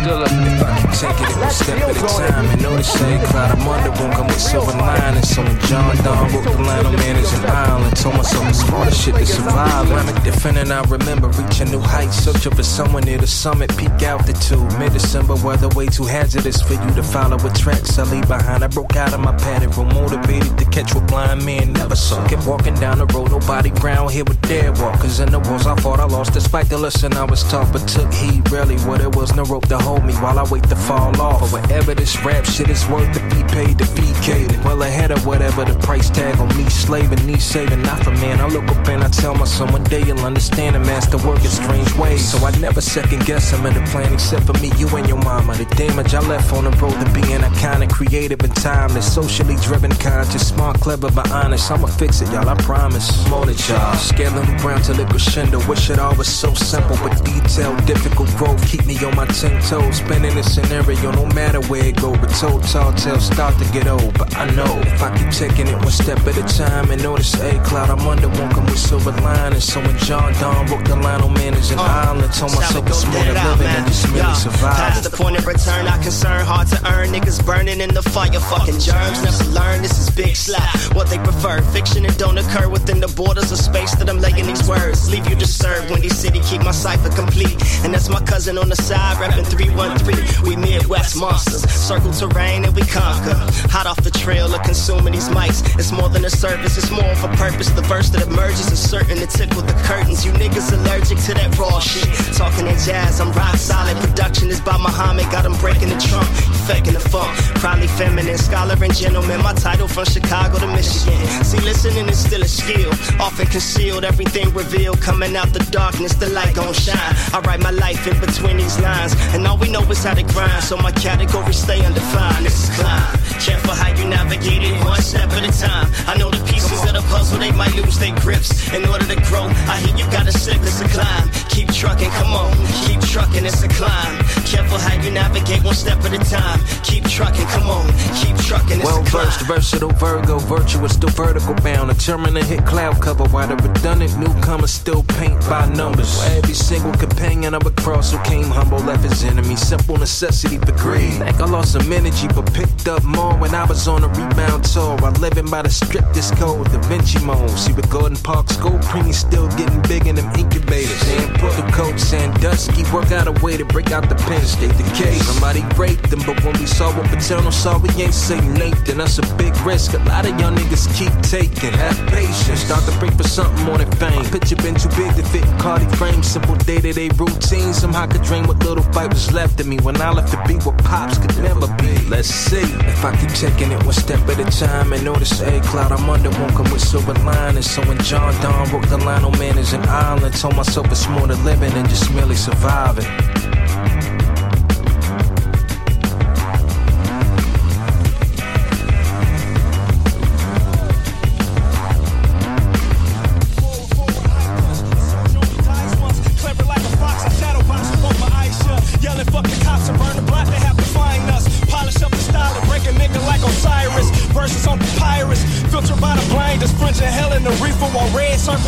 Speaker 23: Still a
Speaker 14: Take it every step at a time and know the shade cloud. I'm under won't come with silver lining. So when John Donne wrote the line, I'm managing island. Told myself the smartest shit to survive. I'm different I remember reaching new heights. Searching for someone near the summit, peak altitude. Mid December weather way too hazardous for you to follow with tracks I leave behind. I broke out of my paddock, real motivated to catch what blind man never saw. Kept walking down the road, nobody ground here with dead walkers. In the wars I fought, I lost despite the lesson I was taught, but took heed. Really, what it was, no rope to hold me while I wait to fall off. Or whatever this rap shit is worth to be paid to be catered. Well ahead of whatever the price tag on me slaving, me saving. Not for man, I look up and I tell myself one day you'll understand a master work in strange ways. So I never second guess him in the plan except for me, you and your mama. The damage I left on the road to being of creative and timeless, socially driven, conscious, smart, clever, but honest. I'ma fix it, y'all, I promise. More than y'all. Scaling ground till it crescendo. Wish it all was so simple, but detailed, difficult growth. Keep me on my ten toes, spinning the scenario, no matter where it go. But told tall tales start to get old. But I know if I keep taking it one step at a time and notice A cloud, I'm under won't come with silver lining. So when John Donne wrote the line on managing island, uh, told myself it's more than living and just merely
Speaker 26: Past
Speaker 14: surviving.
Speaker 26: the point of return, I concern hard to earn. Niggas burning in the fire, fucking germs. Never learn, this is big slap. What they prefer, fiction and don't occur within the borders of space that I'm laying these words. Leave you disturbed when these city keep my cipher complete. And that's my cousin on the side, rapping 313. We Midwest monsters, circle terrain and we conquer. Hot off the trail of consuming these mics. It's more than a service, it's more of a purpose. The verse that emerges is certain to tickle the curtains. You niggas allergic to that raw shit. Talking in jazz, I'm rock solid. Production is by Muhammad, got 'em breaking the trunk. Faking the funk, probably feminine, scholar and gentleman. My title from Chicago to Michigan. See, listening is still a skill, often concealed. Everything revealed, coming out the darkness, the light gon' shine. I write my life in between these lines, and all we know is how to grind. so my categories stay undefined. This is climb. Careful how you navigate it, one step at a time. I know the pieces of the puzzle, they might lose their grips. In order to grow, I hear you gotta slip, it's a climb. Keep trucking, come on, keep trucking, it's a climb. Careful how you navigate, one step at a time. Keep trucking, come on, keep trucking, it's
Speaker 14: Well
Speaker 26: a climb.
Speaker 14: versed, versatile Virgo, virtuous, still vertical bound. Determined to hit cloud cover while the redundant newcomers still paint by numbers. Every single companion of a across who came humble, left his enemy. Simple necessity for greed. Think I lost some energy, but picked up more when I was on a rebound tour. While living by the strictest code, Da Vinci mode. See what Gordon Parks, gold still getting big in them incubators. And put the coat Sandusky, work out a way to break out the Penn State decay. Somebody raped them, but when we saw what Paterno saw, we ain't say Nathan. That's a big risk. A lot of young niggas keep taking. Have patience. Start to break for something more than fame. Picture been too big to fit in Cardi frame. Simple day to day routine. Somehow could dream what little fight was left of me. When I left to be what pops could never be. Let's see if I keep taking it one step at a time. And notice a cloud I'm under won't come with silver linings. So when John Donne wrote the line, oh man is an island. Told myself it's more than living than just merely surviving.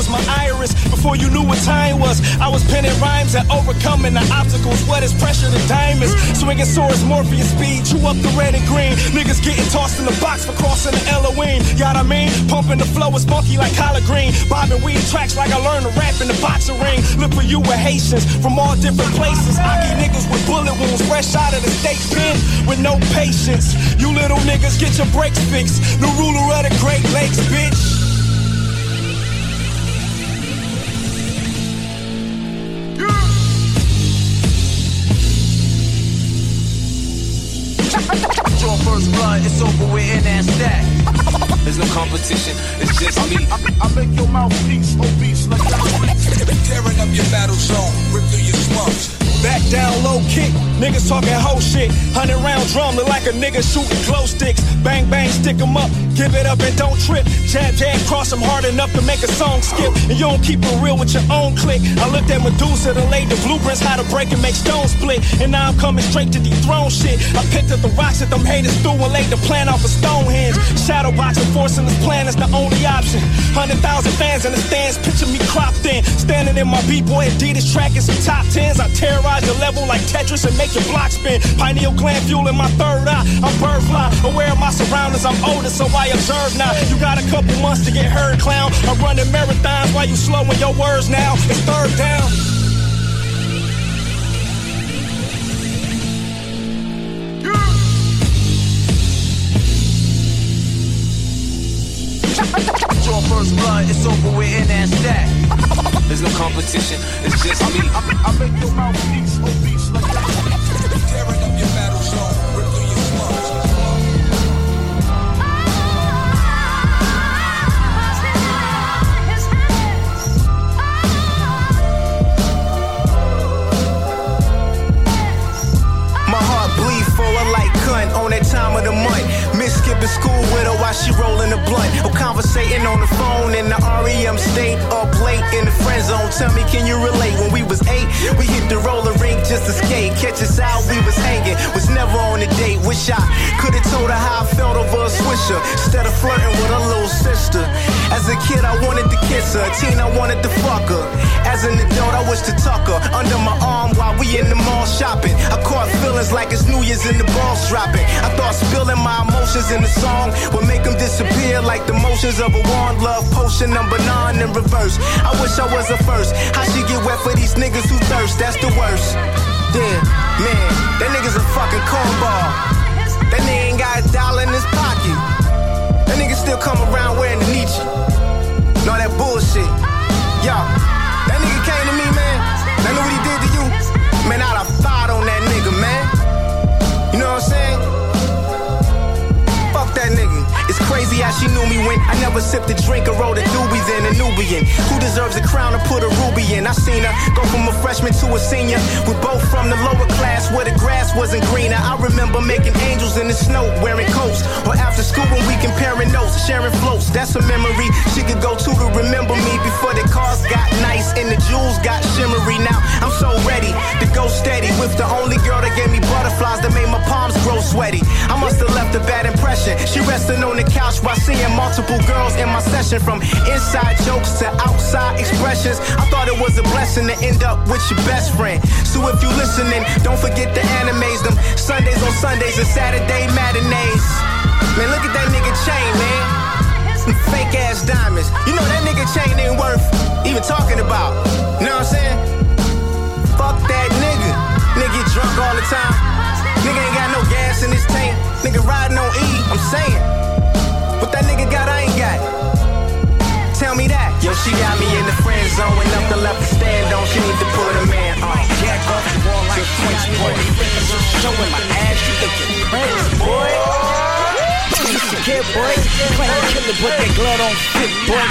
Speaker 6: Circles my iris. Before you knew what time was, I was penning rhymes and overcoming the obstacles. What is pressure to diamonds? Swinging swords, Morpheus speed, chew up the red and green. Niggas getting tossed in the box for crossing the Elohim. What I mean? Pumping the flow is funky like collard green. Bobbing weed tracks like I learned to rap in the boxing ring. Look for you with Haitians from all different places. I get niggas with bullet wounds fresh out of the state pen with no patience. You little niggas get your brakes fixed. The ruler of the Great Lakes, bitch.
Speaker 14: Draw first blood, it's over with in that stack. There's no competition, it's just me. I, I, make your mouthpiece obese like Tearing up your battle zone, rip through your slums.
Speaker 6: Down low kick, niggas talking whole shit. Hundred round drum look like a nigga shooting glow sticks. Bang bang, stick 'em up, give it up and don't trip. Jab jab, cross 'em hard enough to make a song skip. And you don't keep it real with your own click. I looked at Medusa to lay the blueprints how to break and make stones split. And now I'm coming straight to dethrone shit. I picked up the rocks that them haters threw and laid the plan off of Stonehenge. Shadow boxing, forcing this plan is the only option. Hundred thousand fans in the stands, picture me cropped in. Standing in my B-boy Adidas track in some top tens. I terrorize your level like Tetris and make your block spin. Pineal gland fueling my third eye. I'm bird fly, aware of my surroundings. I'm older, so I observe now. You got a couple months to get heard, clown. I'm running marathons while you slowing your words now. It's third down.
Speaker 14: Draw first blood, it's over with in that stack. There's no competition, it's just me. I, I make your mouthpiece obese oh, like Tearing up your battle zone, rip through your slums.
Speaker 11: My heart bleed for her like cunt on that time of the month. Miss skipping school with her while she rolling the blunt. Or conversating on the phone in the REM state. Up late in the friend zone. Tell me, can you relate? When we was eight, we hit the roller rink just to skate. Catch us out, we was hanging. Was never on a date. Wish I could've told her how I felt over a swisher. Instead of flirting with her little sister. As a kid, I wanted to kiss her. Teen, I wanted to fuck her. As an adult, I wish to tuck her under my arm while we in the mall shopping. I caught feelings like it's New Year's and the balls dropping. I thought spilling my emotions in the song would make them disappear like the motions of a wand. Love potion number nine in reverse. I wish I was the first. How she get wet for these niggas who thirst? That's the worst. Damn, man, that nigga's a fucking cornball. That nigga ain't got a dollar in his pocket. That nigga still come around wearing the Nietzsche. All that bullshit. Yo, that nigga came to me, man. I know what he crazy how she knew me when I never sipped a drink or rolled a doobie then a Nubian. Who deserves a crown to put a ruby in? I seen her go from a freshman to a senior. We're both from the lower class where the grass wasn't greener. I remember making angels in the snow, wearing coats. Or after school when we comparing notes, sharing floats. That's a memory she could go to to remember me before the cars got nice and the jewels got shimmery. Now I'm so ready to go steady with the only girl that gave me butterflies that made my palms grow sweaty. I must have left a bad impression. She resting on the couch while seeing multiple girls in my session from inside jokes to outside expressions. I thought it was a blessing to end up with your best friend. So if you listening, don't forget the animes, them Sundays on Sundays and Saturday matinees. Man, look at that nigga chain, man. Some fake ass diamonds. You know that nigga chain ain't worth even talking about. You know what I'm saying? Fuck that nigga. Nigga drunk all the time. Nigga ain't got no gas in his tank. Nigga riding on E, I'm saying. What that nigga got, I ain't got. Tell me that. Yo, she got me in the friend zone up the left to stand on. She need to put a man on.
Speaker 12: Jack off the wall like Quince, boy. Showing my ass, you think you're crazy, boy. Kid, boy. Playing killer, but that glove don't fit, boy.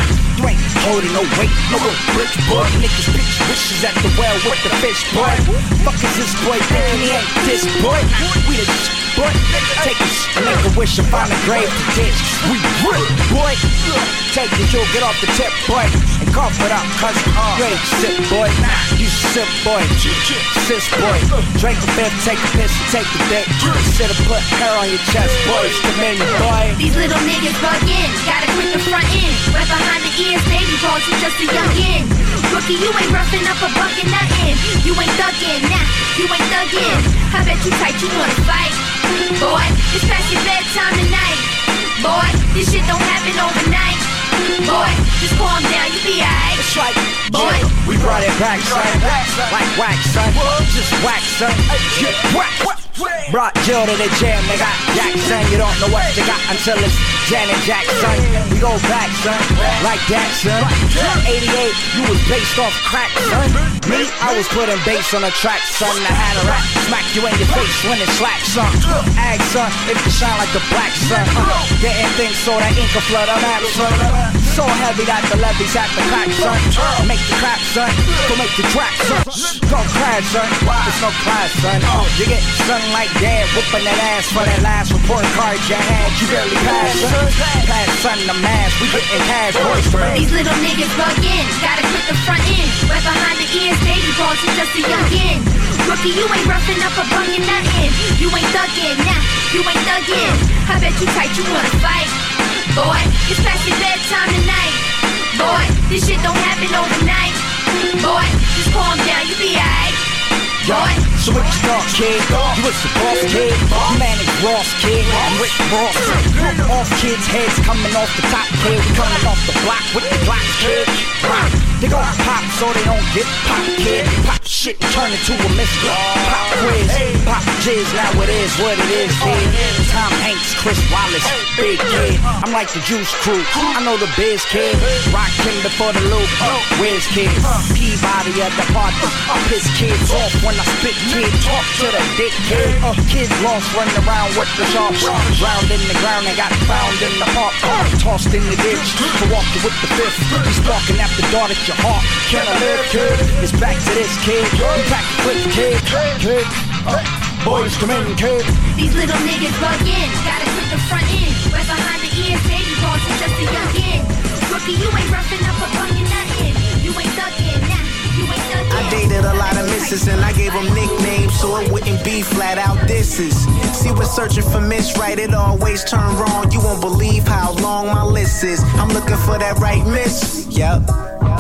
Speaker 12: Ain't holding no weight, no bricks, boy. Niggas bitch wishes at the well with the fish, boy. Fuck is this boy thinking he ain't this, boy? We the boy. Take a sh- make a wish and find a grave to ditch. We real, boy. Take the jewel, get off the tip, boy. And cough it up, cuz you uh. ain't sip, boy. You sip, boy. Sis, boy. Drink a fifth, take a piss, and take the dick. Should've put hair on your chest, boy. It's the menu, boy.
Speaker 27: These little niggas bug in, gotta quit the front end. Right behind the ears, baby balls, you just a youngin'. Rookie, you ain't roughing up a buck and nothing. You ain't thuggin', nah, you ain't thuggin'. I bet you tight, you wanna fight. Boy, it's past your bedtime tonight. Boy, this shit don't happen overnight. Boy, just calm down, you be alright.
Speaker 12: That's right,
Speaker 27: boy.
Speaker 12: We brought it back, son. Like wax, son. Just wax, son. Get whack. Brought Jill to the jam, they got Jackson. You don't know what you got until it's Janet Jackson. We go back, son, like that, son. 88, you was based off crack, son. Me, I was putting bass on the track, son. I had a rap, smack you in your face when it slaps, son. Ag, son, if you shine like the black sun. Uh, didn't think so, that ink will flood up, son. So heavy that the levees at the crack, son. Make the crap, son. Go make the track, son. Go crash, son. There's no class, son. You get son like that, whooping that ass for that last report card you had. You barely passed, son. Pass, son, the mask. We getting cash, boys.
Speaker 27: These little niggas bug in, gotta quit the front end. Right behind the ears, baby balls, you just a youngin'. Rookie, you ain't roughing up a bung and nothing. You ain't thuggin', nah, you ain't thuggin'. I bet you tight, you wanna fight. Boy, it's past your bedtime tonight. Boy, this shit don't happen overnight. Boy, just calm down, you be alright. Boy,
Speaker 12: So what you thought, kid? You was the boss, kid. You manage Ross, kid. I'm Rick Ross. Off kids' heads coming off the top, kid. Coming off the block with the blocks, kid. Rock. They gon' pop so they don't get pop, kid. Pop shit, turn into a mystery. Pop quiz, pop jizz, now it is what it is, kid. Tom Hanks, Chris Wallace, big kid. I'm like the Juice Crew. I know the biz, kid. Rock him before the loop. Whiz kid. Peabody at the party. I piss kids off when I spit kid. Talk to the dick kid. Uh, kids lost running around with the sharp. Round in the ground and got found in the park. Uh, tossed in the ditch. To walk with the fifth. We sparking after at your heart. Can I live, kid? It's back to this kid. We back to flip, kid. Kid. Uh, boys come in, kid.
Speaker 27: These little niggas bug in, gotta quit the front end. Right behind the ears, baby balls, you just a youngin'. Rookie, you ain't roughing up a bung and nothing. You ain't thuggin',
Speaker 11: I dated a lot of misses and I gave them nicknames so it wouldn't be flat out disses. See, we're searching for miss right, it always turn wrong. You won't believe how long my list is. I'm looking for that right miss, yep.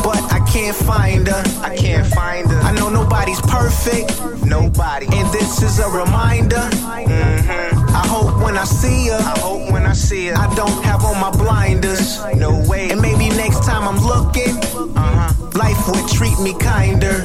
Speaker 11: But I can't find her. I can't find her. I know nobody's perfect. Nobody. And this is a reminder. Mm-hmm. I hope when I see her. I hope when I see her. I don't have on my blinders. No way. And maybe next time I'm looking, uh-huh. life would treat me kinder.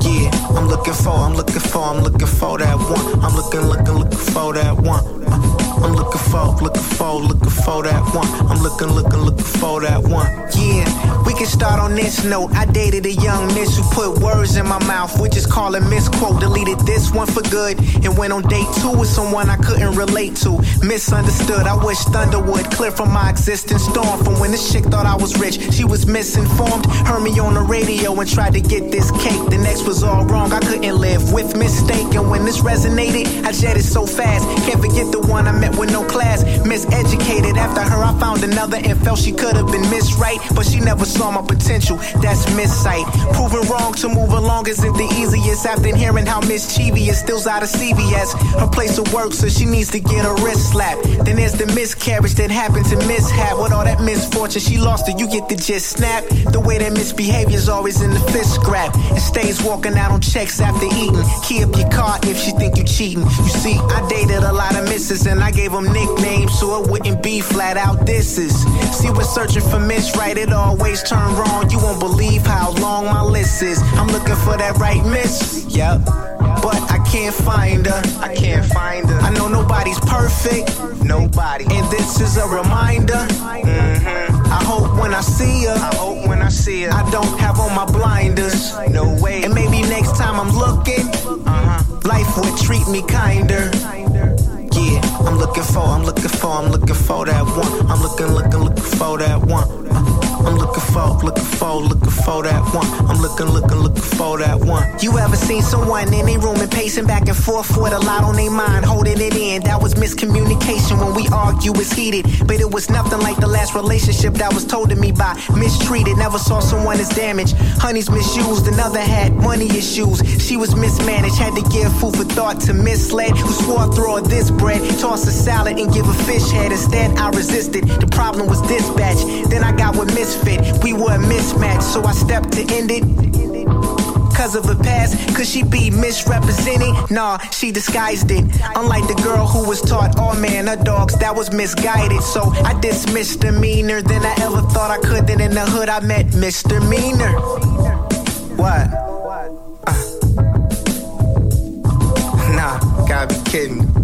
Speaker 11: Yeah, I'm looking for, I'm looking for, I'm looking for that one. I'm looking, looking, looking for that one. Uh, I'm looking for, looking for, looking for that one. I'm looking, looking, looking for that one. Yeah, we can start on this note. I dated a young miss who put words in my mouth, which is called a misquote. Deleted this one for good and went on date two with someone I couldn't relate to. Misunderstood. I wish thunder would clear from my existing storm. From when this chick thought I was rich, she was misinformed. Heard me on the radio and tried to get this cake. The next was all wrong. I couldn't live with mistake. And when this resonated, I jetted so fast. Can't forget the one I met with no class. Miseducated. After her, I found another and felt she could have been misright. But she never saw my potential. That's missight. Proving wrong to move along isn't the easiest. After hearing how mischievous still's out of CVS. Her place of work, so she needs to get a wrist slap. Then there's the miscarriage that happened to mishap. With all that misfortune, she lost it. You get the gist snap. The way that misbehavior's always in the fist scrap. And stays walking out on checks after eating. Key up your car if she think you cheating. You see, I dated a lot of misses and I gave them nicknames so it wouldn't be flat out disses. See, we're searching for miss right, it always turn wrong. You won't believe how long my list is. I'm looking for that right miss. Yep. But I can't find her. I can't find her. I know nobody's perfect. Nobody. And this is a reminder. Mm-hmm. I hope when I see her. I hope when I see her. I don't have on my blinders. No way. And maybe next time I'm looking, uh-huh. life would treat me kinder. Yeah, I'm looking for, I'm looking for, I'm looking for that one. I'm looking, looking, looking for that one. Uh, I'm looking for, looking for, looking for that one. I'm looking, looking, looking for that one. You ever seen someone in a room and pacing back and forth with a lot on their mind, holding it in? That was miscommunication when we argue was heated. But it was nothing like the last relationship that was told to me by mistreated. Never saw someone as damaged. Honey's misused, another had money issues. She was mismanaged, had to give food for thought to misled. Who swore throw this bread, toss a salad and give a fish head. Instead, I resisted. The problem was dispatch. Then I got with misfit. We were a mismatch, so I stepped to end it. Cause of her past, could she be misrepresented? Nah, she disguised it. Unlike the girl who was taught all man are dogs, that was misguided. So I dismissed demeanor than I ever thought I could. Then in the hood, I met Mr. Meaner. What? Uh. Nah, gotta be kidding.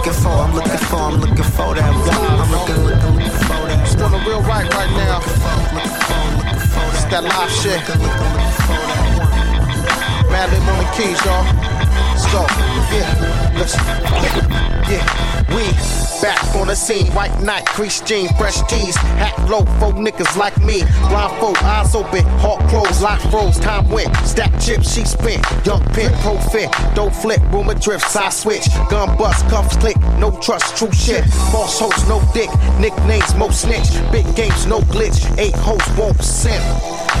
Speaker 11: Looking for, I'm looking for, I'm looking for that one. I'm looking, looking, looking for that.
Speaker 28: It's doing a real right right now. It's that live shit. Madlib on the keys, y'all. Go. Yeah, listen. Yeah, we back on the scene. White night, crease jean, fresh tees, hat low, four niggas like me. Blindfold, eyes open, heart closed, lock froze, time went. Stack chips, she spent. Young pin, pro fit, don't flip, rumor drift, side switch. Gun bust, cuffs click, no trust, true shit. False host, no dick, nicknames, most snitch. Big games, no glitch, eight hoes won't.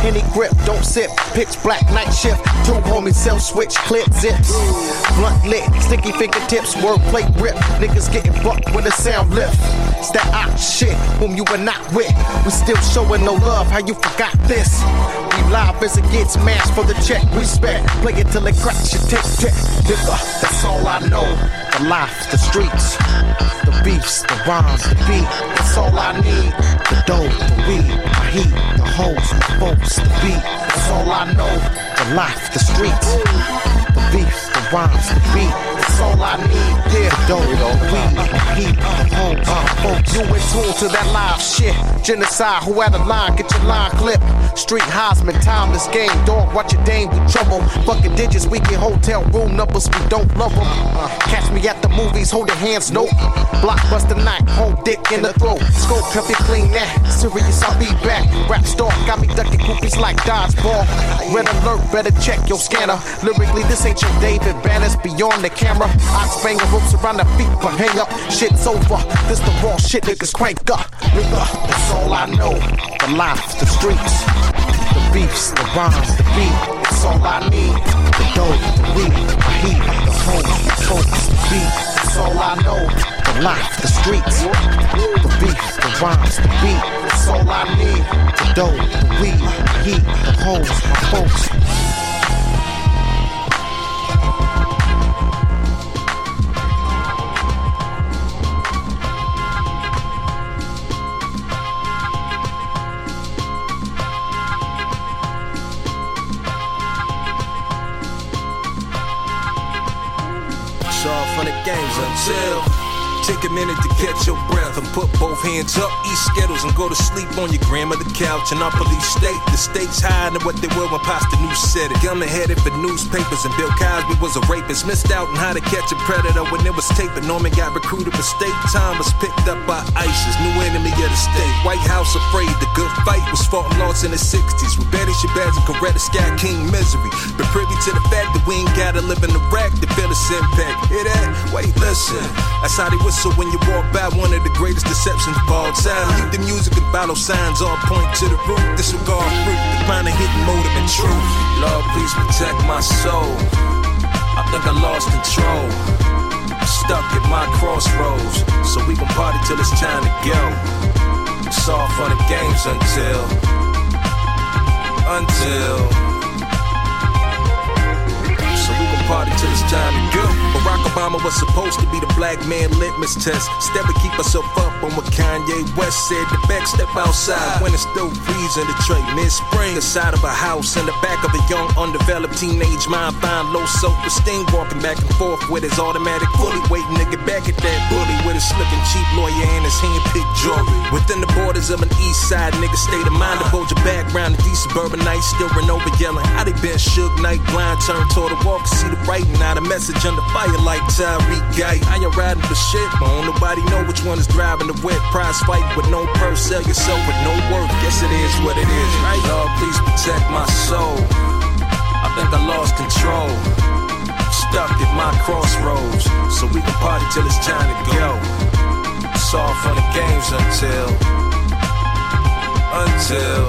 Speaker 28: Any grip, don't sip. Pitch black night shift. Two homies self switch, clip zips. Blunt lit, sticky fingertips, wordplay rip. Niggas getting bucked when the sound lift. It's that out shit, whom you were not with. We still showing no love, how you forgot this? We live as it gets mashed for the check. Respect, play it till it cracks your tick tick. Nigga, that's all I know. The life, the streets, the beefs, the rhymes, the beat. That's all I need. The dough, the weed, the heat, the hoes, the folks, the beat. That's all I know. The life, the streets, the beefs, rhymes, the beat. That's all I need. Yeah, dough, the weed, heat, folks. You in tune to that live shit. Genocide, who had a line, get your line clipped. Street Heisman, timeless game. Dog, watch your dame with trouble. Fucking digits, we get hotel room numbers, we don't love them. catch me at the movies, holding hands, nope. Blockbuster night, hold dick in the throat. Scope, help you clean that. Serious, I'll be back. Rap star, got me ducking groupies like dodgeball. Red alert, better check your scanner. Lyrically, this ain't your David Banners beyond the camera. Ox banging ropes around the feet, but hang up. Shit's over. This the raw shit, niggas crank up. Nigga, that's all I know. The life, the streets, the beefs, the rhymes, the beat. That's all I need. The dough, the weed, the heat, the hoes, the folks, the beat. That's all I know. The life, the streets, the beef, the rhymes, the beat. That's all I need. The dough, the weed, the heat, the hoes, my folks.
Speaker 14: Until. Take a minute to catch your breath and put both hands up, eat Skittles, and go to sleep on your grandmother couch in Upper Lee State. The stakes higher than what they were when Pasta News said it. Gummin headed for newspapers, and Bill Cosby was a rapist. Missed out on how to catch a predator when it was taping. Norman got recruited for state time, was picked up by ISIS, new enemy of the state. White House afraid the good fight was fought and lost in the 60s with Betty Shabazz and Coretta Scott King misery. But privy to the fact that we ain't gotta live in Iraq to feel its impact. Hear that? Wait, listen. That's how they whistle when you walk by one of the greatest deceptions of all time. Mute the music and follow signs, all point to the root. Disregard fruit, find a hidden motive and truth. Lord, please protect my soul. I think I lost control. Stuck at my crossroads, so we gon' party till it's time to go. It's all fun and games until, until. Party till it's time to go. Barack Obama was supposed to be the black man litmus test. Instead, we keep ourselves up on what Kanye West said. The back step outside when it's still freezing. Detroit mid spring, the side of a house in the back of a young, undeveloped teenage mind. Find low self esteem, walking back and forth with his automatic fully waiting to get back at that bully with his slipping cheap lawyer and his hand picked jewelry. Within the borders of an east side nigga state of mind to hold your background. The these suburbanites still run over yelling. How they been shook night blind, turn toward the can see the writing. out the message under fire like Tyreek Guy. I ain't riding for shit, but don't nobody know which one is driving the wet prize fight with no purse. Sell yourself with no work. Guess it is what it is, right? Lord, please protect my soul. I think I lost control. Stuck at my crossroads, so we can party till it's time to go. It's all fun and games until, until.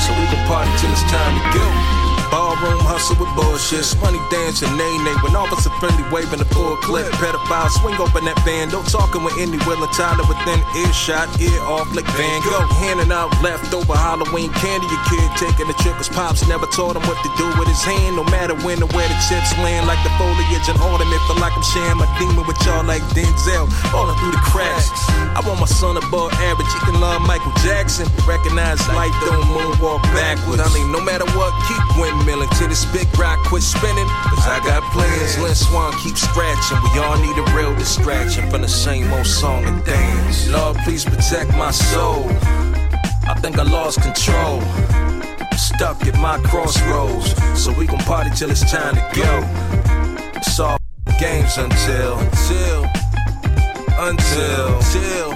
Speaker 14: So we can party till it's time to go. Ballroom hustle with bullshit. Money dancing, nay nay. When officer friendly waving the full clip. Pedophile swing open that van. Don't talking with any willing Tyler within earshot. Ear off like Van Gogh. Handing out leftover Halloween candy. Your kid taking the. Cause Pops never taught him what to do with his hand. No matter when or where the chips land. Like the foliage and ornament. Feel like I'm sharing my demon with y'all like Denzel. Falling through the cracks. I want my son above average. He can love Michael Jackson. Recognize life don't moonwalk backwards. I mean, no matter what, keep windmilling till this big rock quit spinning. Cause I got plans. Lynn Swann keep scratching. We all need a real distraction from the same old song and dance. Lord, please protect my soul. I think I lost control. Stuck at my crossroads. So we gon' party till it's time to go. It's all games until, until, until, until.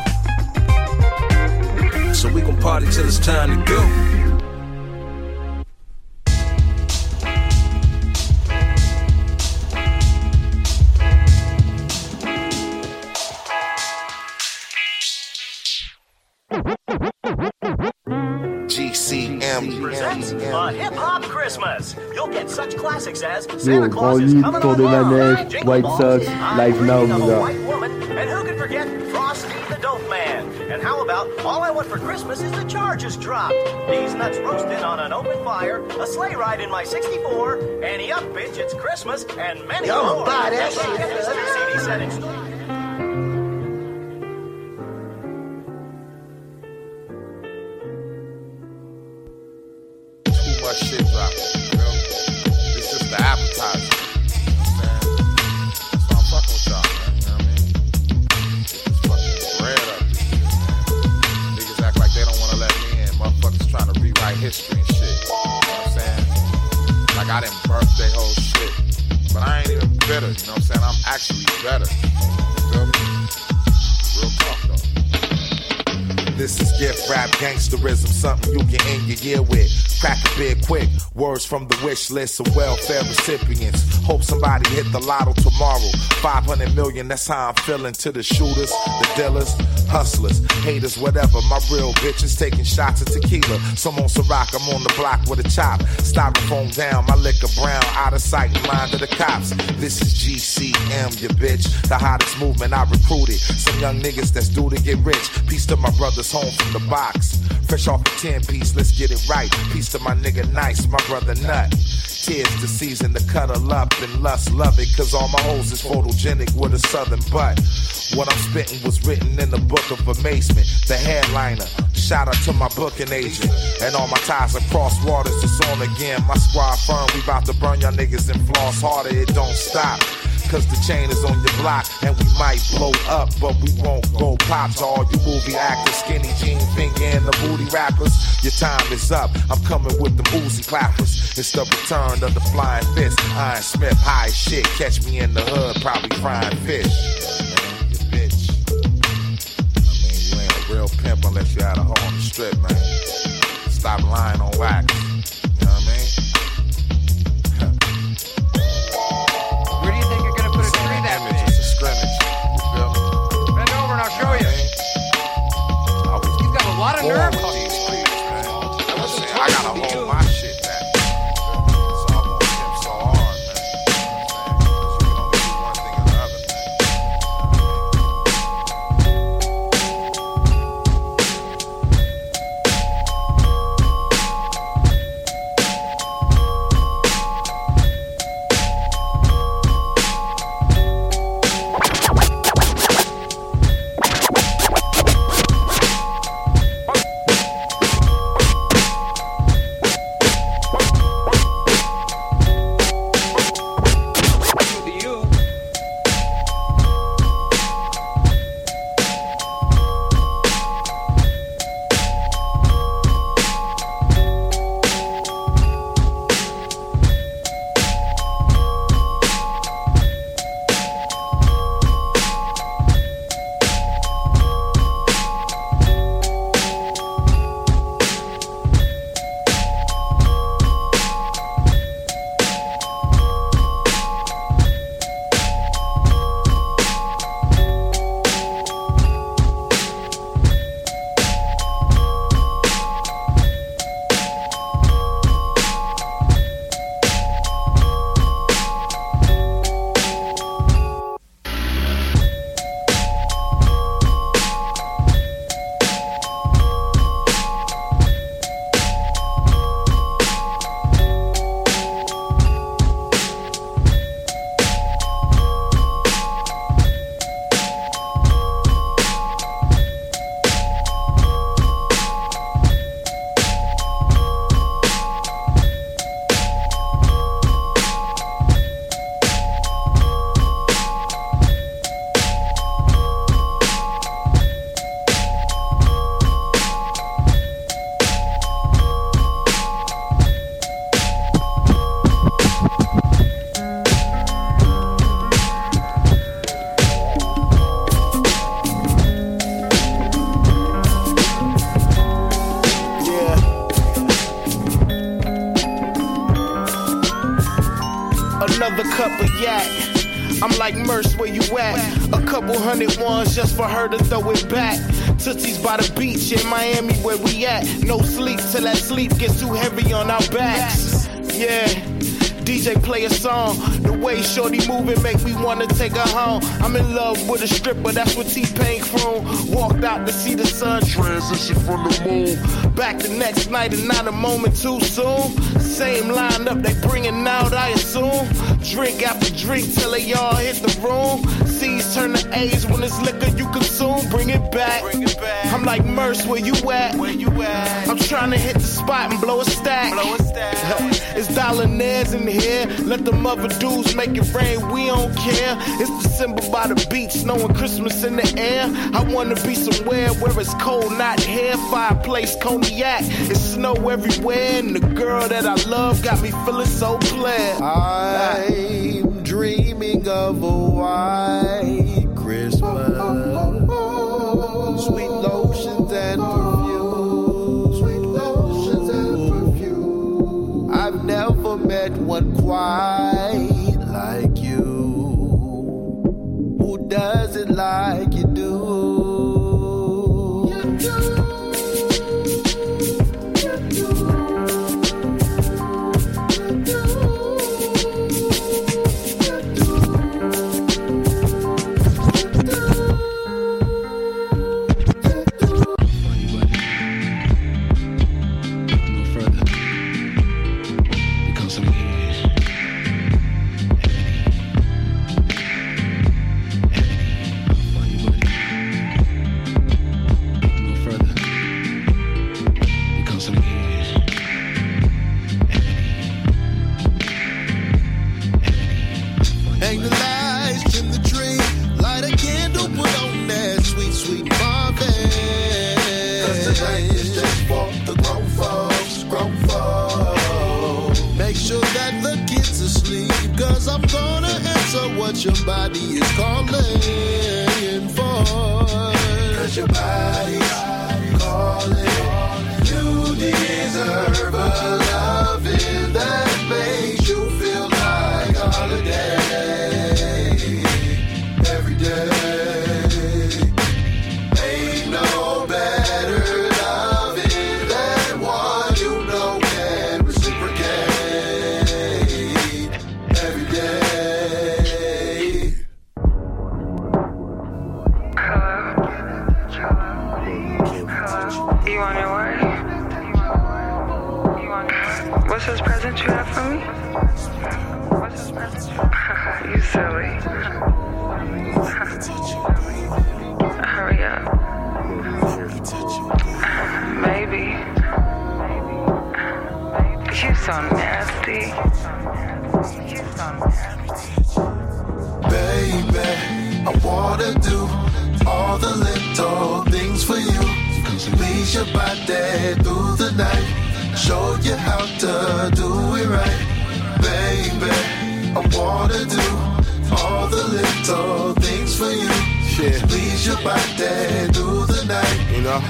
Speaker 14: So we gon' party till it's time to go.
Speaker 29: Classics as
Speaker 30: Yo,
Speaker 29: Santa Claus is coming on
Speaker 30: de la
Speaker 29: home,
Speaker 30: Neige,
Speaker 29: Jingle
Speaker 30: White
Speaker 29: Balls,
Speaker 30: Sox, live now,
Speaker 29: Dreaming white woman and who can forget frosty the dope man and how about all I Want for Christmas is the Charges Dropped? These nuts roasted on an open fire, a sleigh ride in my 64, Annie Up Bitch, It's Christmas, and many
Speaker 25: Yo,
Speaker 29: more.
Speaker 25: buy that shit.
Speaker 29: CD settings.
Speaker 31: Year with. Crack a bid quick. From the wish list of welfare recipients. Hope somebody hit the lotto tomorrow. 500 million, that's how I'm feeling to the shooters, the dealers, hustlers, haters, whatever. My real bitches taking shots of tequila. Some on Ciroc, I'm on the block with a chop. Styrofoam down, my liquor brown, out of sight, mind of the cops. This is GCM, you bitch. The hottest movement I recruited. Some young niggas that's due to get rich. Peace to my brothers home from the box. Fresh off the 10 piece, let's get it right. Peace to my nigga Nice, my brother Nut. Tears the season to cuddle up and lust love it. Cause all my hoes is photogenic with a southern butt. What I'm spitting was written in the book of amazement. The headliner, Shout out to my booking agent and all my ties across waters. It's on again. My squad firm, we about to burn y'all niggas and floss harder. It don't stop. Cause the chain is on your block and we might blow up, but we won't go pop to all you movie actors, skinny jean finger and the booty rappers. Your time is up. I'm coming with the Uzi clappers. It's the return of the flying fist. Iron Smith, high shit. Catch me in the hood, probably frying fish. Man, you bitch. I mean, you ain't a real pimp unless you had a on the strip, man. Stop lying on wax.
Speaker 32: And I'll show you. He's got a lot of nerve.
Speaker 6: At? No sleep till that sleep gets too heavy on our backs. Yeah. DJ play a song. The way Shorty moving make me wanna take her home. I'm in love with a stripper, that's what T-Pain from. Walked out to see the sun transition from the moon. Back the next night and not a moment too soon. Same lineup they bringing out, I assume. Drink after drink till they all hit the room. C's turn to A's when it's liquor you consume. Bring it back. Bring it back. I'm like Merce, where you at? Where you at? I'm trying to hit the spot and blow a stack. Blow a stack. it's Dollarnaires in here. Let the mother dudes make it rain. We don't care. It's December by the beach, snowing Christmas in the air. I wanna be somewhere where it's cold, not here. Fireplace, cognac. It's snow everywhere, and the girl that I love got me feeling so glad.
Speaker 33: I'm dreaming of a white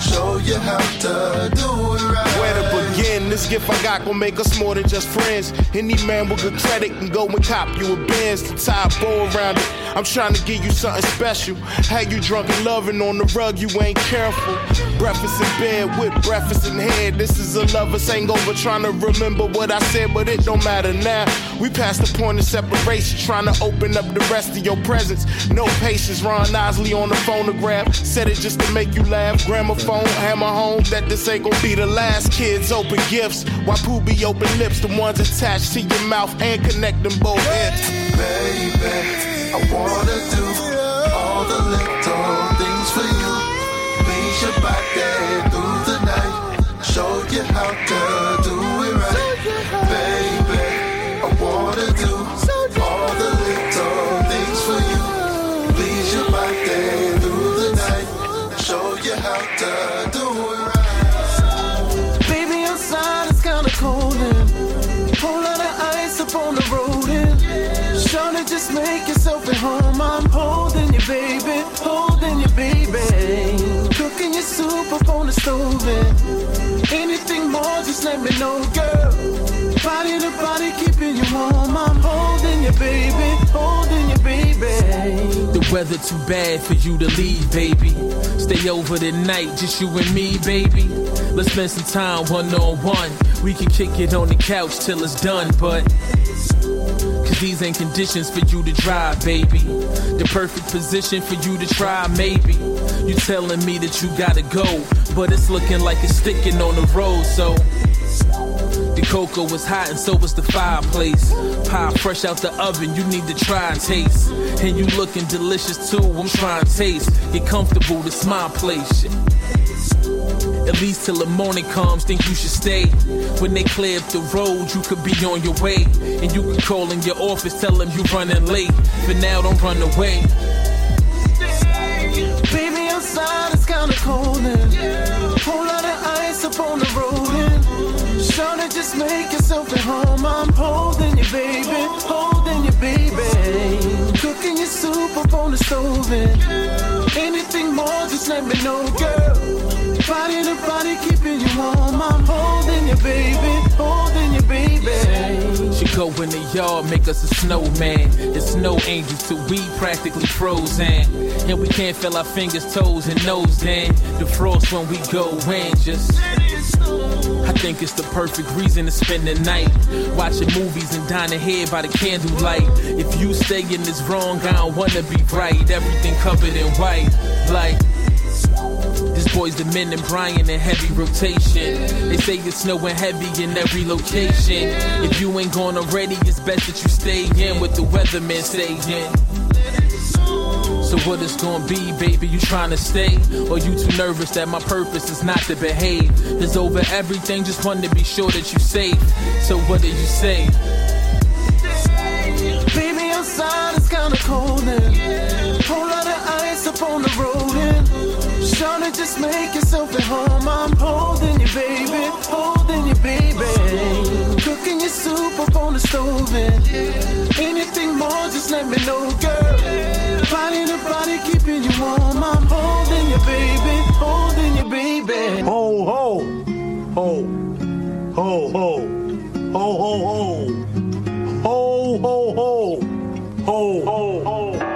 Speaker 33: show you how to do it right.
Speaker 6: Where to begin? This gift I got gon' make us more than just friends. Any man with good credit can go and cop you a Benz to tie a bow around it. I'm trying to give you something special. Had you drunk and loving on the rug, you ain't careful. Breakfast in bed with breakfast in head. This is a lover's hangover, trying to remember what I said, but it don't matter now. We passed the point of separation, trying to open up the rest of your presence. No patience, Ron Isley on the phonograph. Said it just to make you laugh. Gramophone, hammer home that this ain't gonna be the last. Kids open gifts, while Poobie open lips, the ones attached to your mouth and connect them both hips.
Speaker 33: Baby, I wanna do all the little things for you. Your body through the night. Show you how to do it right. Baby, I wanna do
Speaker 34: soup up on the stove and anything more, just let me know, girl. Body to body, keeping you warm. I'm holding you, baby, holding you, baby.
Speaker 35: The weather too bad for you to leave, baby. Stay over the night, just you and me, baby. Let's spend some time one on one. We can kick it on the couch till it's done, but. These ain't conditions for you to drive, baby. The perfect position for you to try, maybe. You telling me that you gotta go, but it's looking like it's sticking on the road, so. The cocoa was hot and so was the fireplace. Pie fresh out the oven, you need to try and taste. And you looking delicious too, I'm trying to taste. Get comfortable, this my place. At least till the morning comes, think you should stay. When they clear up the road, you could be on your way. And you could call in your office, tell them you're running late. But now, don't run away.
Speaker 34: Baby, outside it's kinda cold and whole lot of ice up on the road and Shawty, just make yourself at home. I'm holding you, baby, holding you, baby. Cooking your soup up on the stove and anything more, just let me know, girl. Body to body, keeping you warm. I'm holding you, baby, holding you, baby.
Speaker 35: She go in the yard, make us a snowman. The snow angels till we practically frozen. And we can't feel our fingers, toes, and nose then. The frost when we go in, just. I think it's the perfect reason to spend the night. Watching movies and dining here by the candlelight. If you stay in this wrong, I don't wanna be right. Everything covered in white, like. Boyz II Men and Brian in heavy rotation. They say it's snowing heavy in every location. If you ain't gone already, it's best that you stay in with the weatherman saying. So what it's gonna be, baby? You trying to stay? Or you too nervous that my purpose is not to behave? It's over everything, just want to be sure that you safe. So what do you say?
Speaker 34: Baby, outside it's kinda cold and whole lot of ice up on the road and Darling, just make yourself at home. I'm holding you, baby. Holding you, baby. Cooking
Speaker 35: your soup up on the stove. And anything more, just let me know, girl. Finding a body, keeping you warm. I'm holding you, baby. Holding you, baby.
Speaker 36: Ho, ho. Ho. Ho, ho. Ho, ho, ho. Ho, ho, ho. Ho, ho, ho.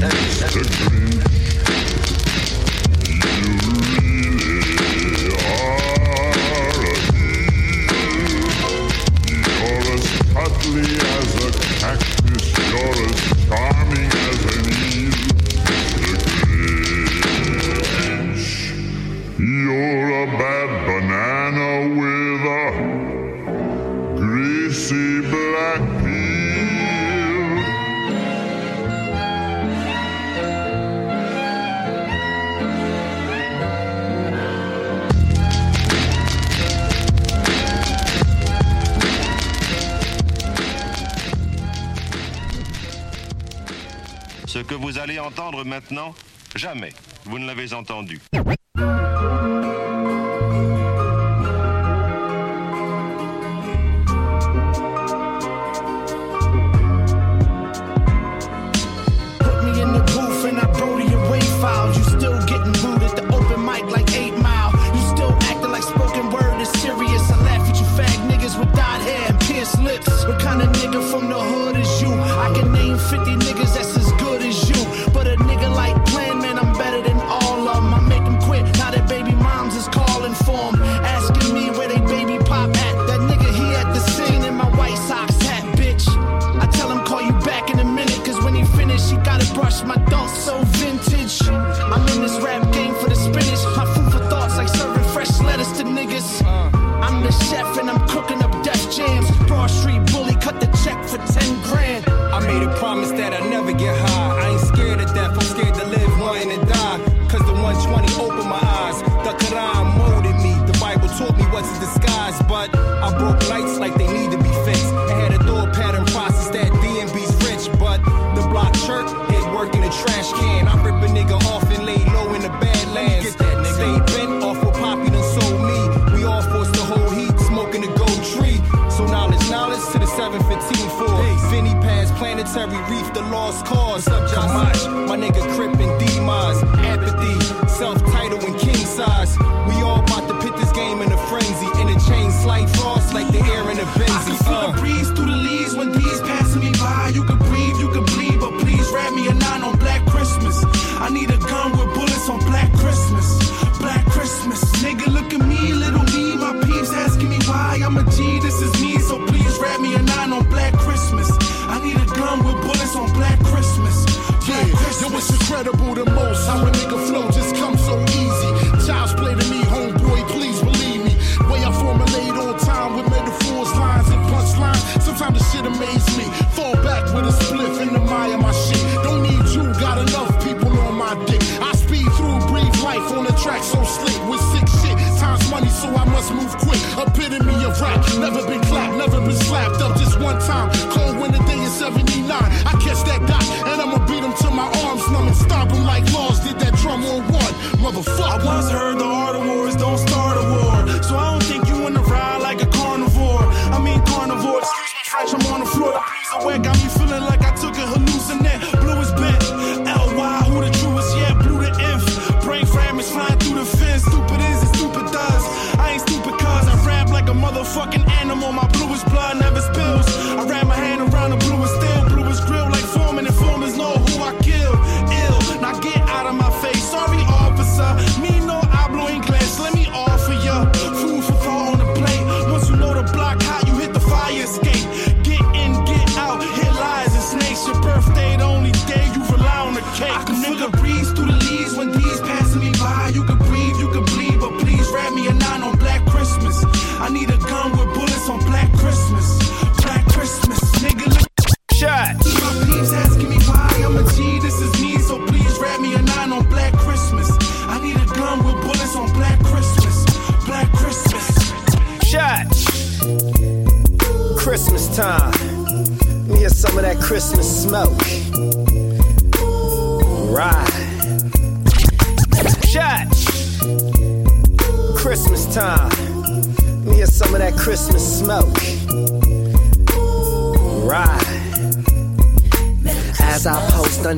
Speaker 6: Protection. vous allez entendre maintenant, jamais vous ne l'avez entendu.
Speaker 37: Cemetery reef, the lost cause. Subject my nigga Crip and Demise. Apathy, self title and king size. We all about to pit this game
Speaker 38: in a frenzy. In a chain,
Speaker 6: slight frost like the air in a Benzie. Never been clapped, never been slapped up just one time. Cold winter day in 79. I catch that dot,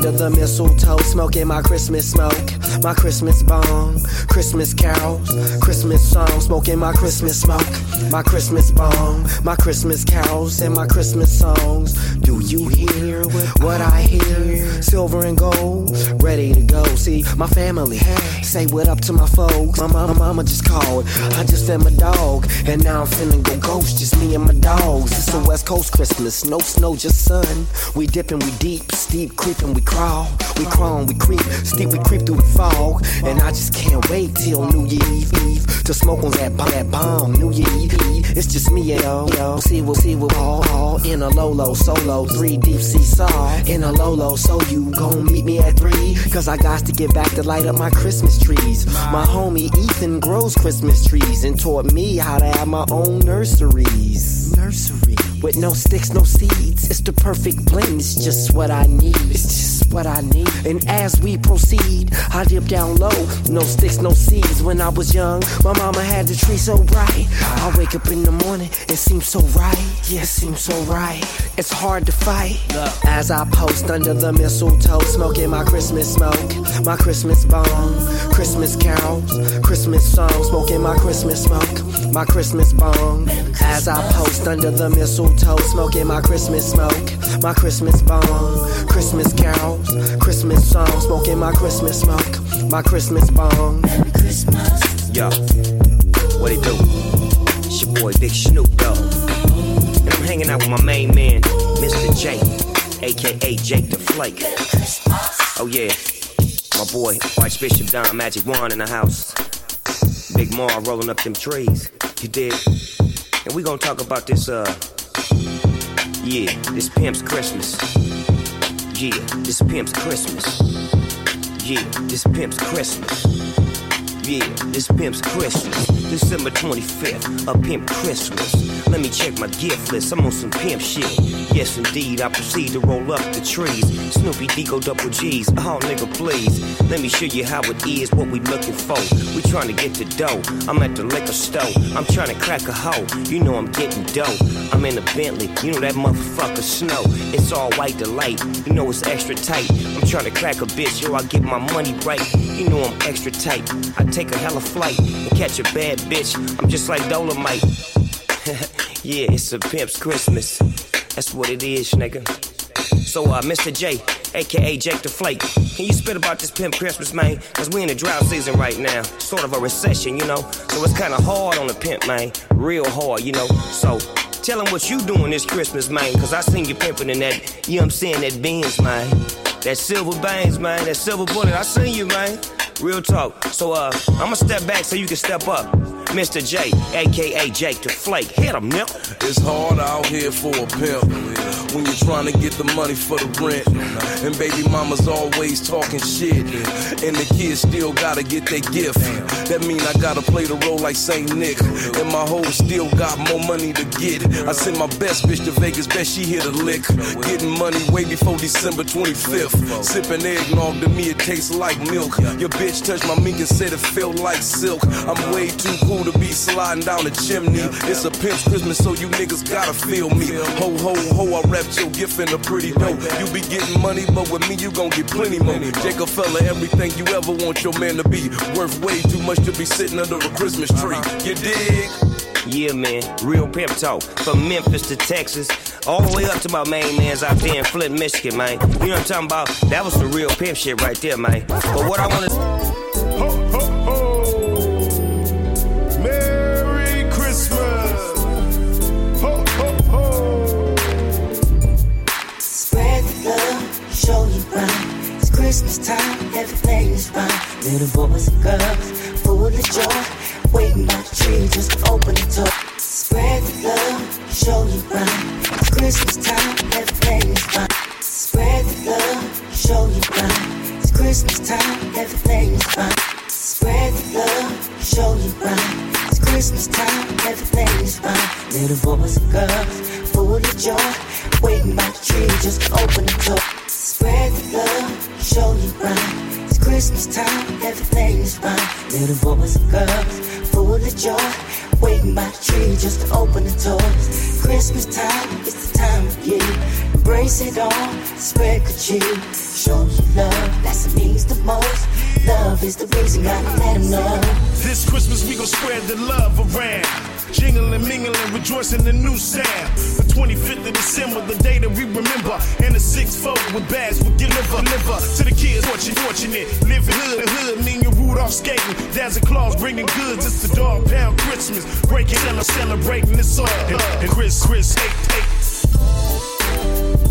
Speaker 39: under the mistletoe, smoking my Christmas smoke, my Christmas bong, Christmas carols, Christmas songs, smoking my Christmas smoke, my Christmas bong, my Christmas carols, and my Christmas songs. Do you hear what I hear? Silver and gold, ready to go. See my family, say what up to my folks. My mama, mama just called. I just fed my dog, and now I'm finna go ghost. Just me and my dogs. It's a West Coast Christmas, no snow, just sun. We dipping, we deep, steep, creeping, we crawl. We crawl, we creep, steep, we creep through the fog. And I just can't wait till New Year Eve, Eve to smoke on that bomb, that bomb. New Year Eve, Eve. It's just me, yo, yo. See what, see what, all, all in a Lolo solo, three deep sea saw in a Lolo. So you gon' meet me at three? Cause I got to get back to light up my Christmas trees. My homie Ethan grows Christmas trees and taught me how to have my own nurseries. Nursery. With no sticks, no seeds. It's the perfect blend. It's just what I need. It's just what I need. And as we proceed, I dip down low. No sticks, no seeds. When I was young, my mama had the tree so bright. I wake up in the morning, it seems so right. Yeah, it seems so right. It's hard to fight. As I post under the mistletoe, smoking my Christmas smoke, my Christmas bong, Christmas carols, Christmas songs, smoking my Christmas smoke, my Christmas bong. As I post under the mistletoe, smoking my Christmas smoke, my Christmas bong, Christmas carols, Christmas songs, smoking my Christmas smoke, my Christmas bong.
Speaker 40: Yo, what it do? It's your boy Big Snoop Dogg. And I'm hanging out with my main man, Mr. J, aka Jake the Flake. Oh yeah, my boy Archbishop Don Magic Juan in the house. Big Mar rolling up them trees. You dig? And we gonna talk about this, uh, yeah, this pimp's Christmas. Yeah, this pimp's Christmas. Yeah, this pimp's Christmas. Yeah, this pimp's Christmas. December 25th, a pimp Christmas. Let me check my gift list, I'm on some pimp shit. Yes, indeed, I proceed to roll up the trees. Snoopy Deagle double G's, oh nigga, please. Let me show you how it is, what we looking for. We trying to get the dough, I'm at the liquor store. I'm trying to crack a hoe, you know I'm getting dough. I'm in a Bentley, you know that motherfucker snow. It's all white delight, you know it's extra tight. I'm trying to crack a bitch, yo, I get my money right. You know I'm extra tight. I take a hella flight and catch a bad bitch. I'm just like Dolomite. yeah, it's a pimp's Christmas. That's what it is, nigga. So, uh, Mr. J, aka Jake the Flake, can you spit about this pimp Christmas, man? Cause we in the drought season right now. Sort of a recession, you know? So it's kinda hard on the pimp, man. Real hard, you know? So, Tell him what you doing this Christmas, man. Cause I seen you pimping in that, you know I'm saying, that beans, man. That silver bangs, man. That silver bullet. I seen you, man. Real talk. So, uh, I'ma step back so you can step up. Mr. J, aka Jake the Flake. Hit him, nip.
Speaker 7: It's hard out here for a pimp when you're trying to get the money for the rent. And baby mama's always talking shit. And the kids still gotta get their gift. That mean I gotta play the role like Saint Nick. And my hoe still got more money to get. I send my best bitch to Vegas, bet she hit a lick. Getting money way before December 25th. Sipping eggnog to me, it tastes like milk. Your bitch touched my mink and said it felt like silk. I'm way too cool to be sliding down the chimney. It's a pimp's Christmas, so you niggas gotta feel me. Ho, ho, ho, I wrapped your gift in a pretty dope. You be getting money, but with me, you gon' get plenty more. Jacob fella, everything you ever want your man to be. Worth way too much to be sitting under a Christmas tree. You dig?
Speaker 40: Yeah, man, real pimp talk. From Memphis to Texas, all the way up to my main man's out there in Flint, Michigan, man. You know what I'm talking about? That was the real pimp shit right there, man. But what I wanna.
Speaker 6: Christmas
Speaker 41: time, everything is right. Little boys and girls, full of joy. Waiting by the tree just to open the door. Spread the love, show you right. It's Christmas time, everything is fine. Spread the love, show you right. It's Christmas time, everything is fine. Spread the love, show you right. It's Christmas time, everything is fine. Little boys and girls, full of joy. Waiting by the tree just open the door. Spread the love, show you right. It's Christmas time, everything is fine. Little boys and girls, full of joy. Waiting by the tree just open the doors. Christmas time is the time of year. Embrace it all, spread good cheer. Show you love, that's what means the most. Love is the reason, gotta let 'em know.
Speaker 6: This Christmas we gon' spread the love around. Jingling, mingling, rejoicing the new sound. The 25th of December, the day that we remember. And the six folk with bags will deliver, deliver to the kids fortunate, fortunate. Living hood, the hood, mean you Rudolph skating. Dazzle Claus bringing goods, it's the Dogg Pound Christmas. Breaking and celebrating this all. And, and Chris, Chris, hey, hey.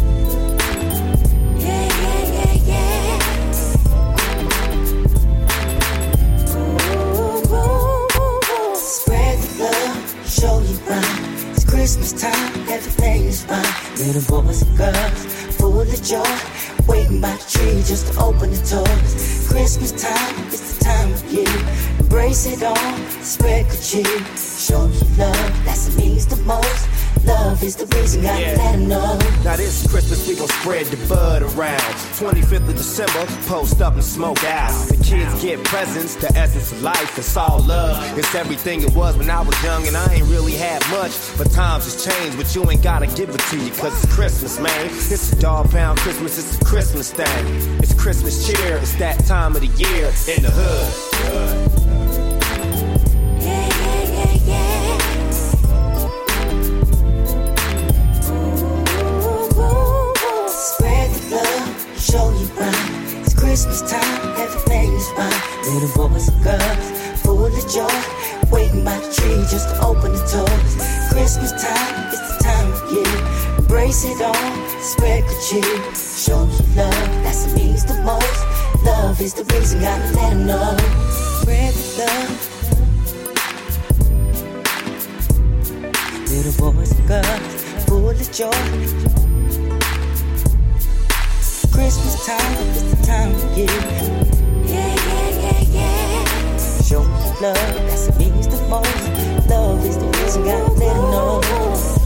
Speaker 41: Show you right. It's Christmas time, everything is fine. Little boys and girls, full of joy. Waiting by the tree just to open the doors. Christmas time is the time of year. Embrace it all, spread good cheer. Show you love, that's what means the most. Love is the reason, gotta
Speaker 40: Yeah.
Speaker 41: let know.
Speaker 40: Now this Christmas we gon' spread the bud around. 25th of December, post up and smoke out. The kids get presents, the essence of life. It's all love. It's everything it was when I was young and I ain't really had much. But times has changed, but you ain't gotta give it to you cause it's Christmas, man. It's a Dogg Pound Christmas, it's a Christmas thing. It's Christmas cheer, it's that time of the year in the hood.
Speaker 41: Love, show you right. It's Christmas time, everything is fine. Little boys and girls, full of joy. Waiting by the tree just to open the doors. Christmas time is the time of year. Embrace it all, spread good cheer. Show you love, that's what means the most. Love is the reason, gotta let 'em know. Spread the love. Little boys and girls, full of joy. Christmas time is the time of year. Yeah, yeah, yeah, yeah. Show me love, that's what means the most. Love is the reason, gotta let know.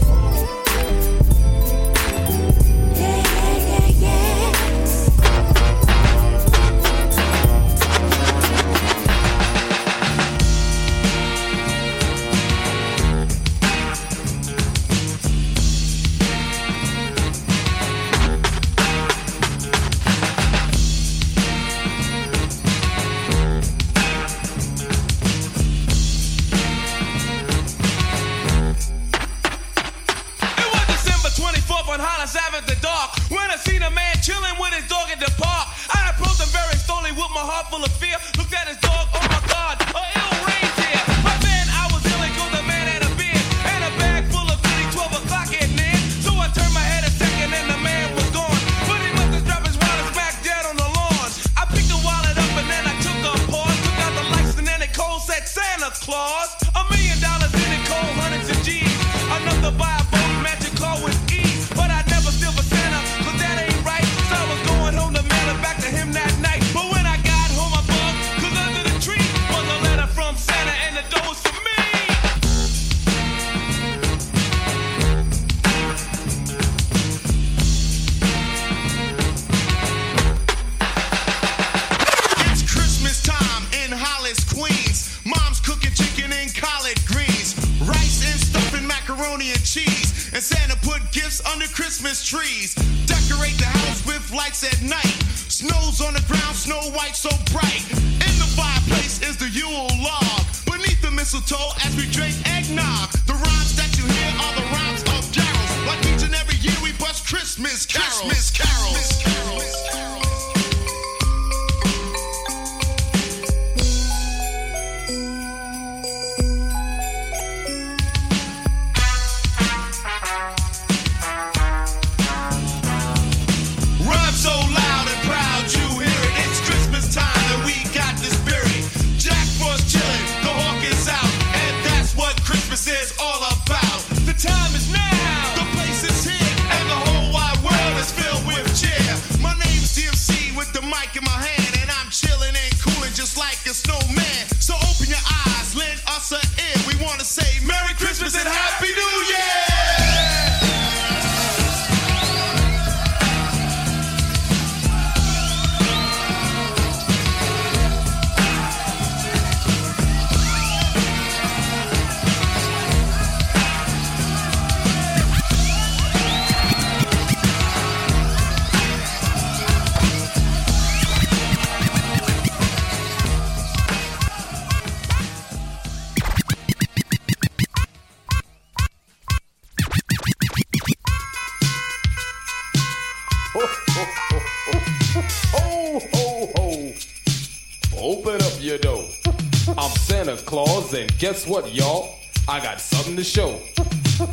Speaker 36: I'm
Speaker 42: Santa Claus, and guess what, y'all? I got something to show.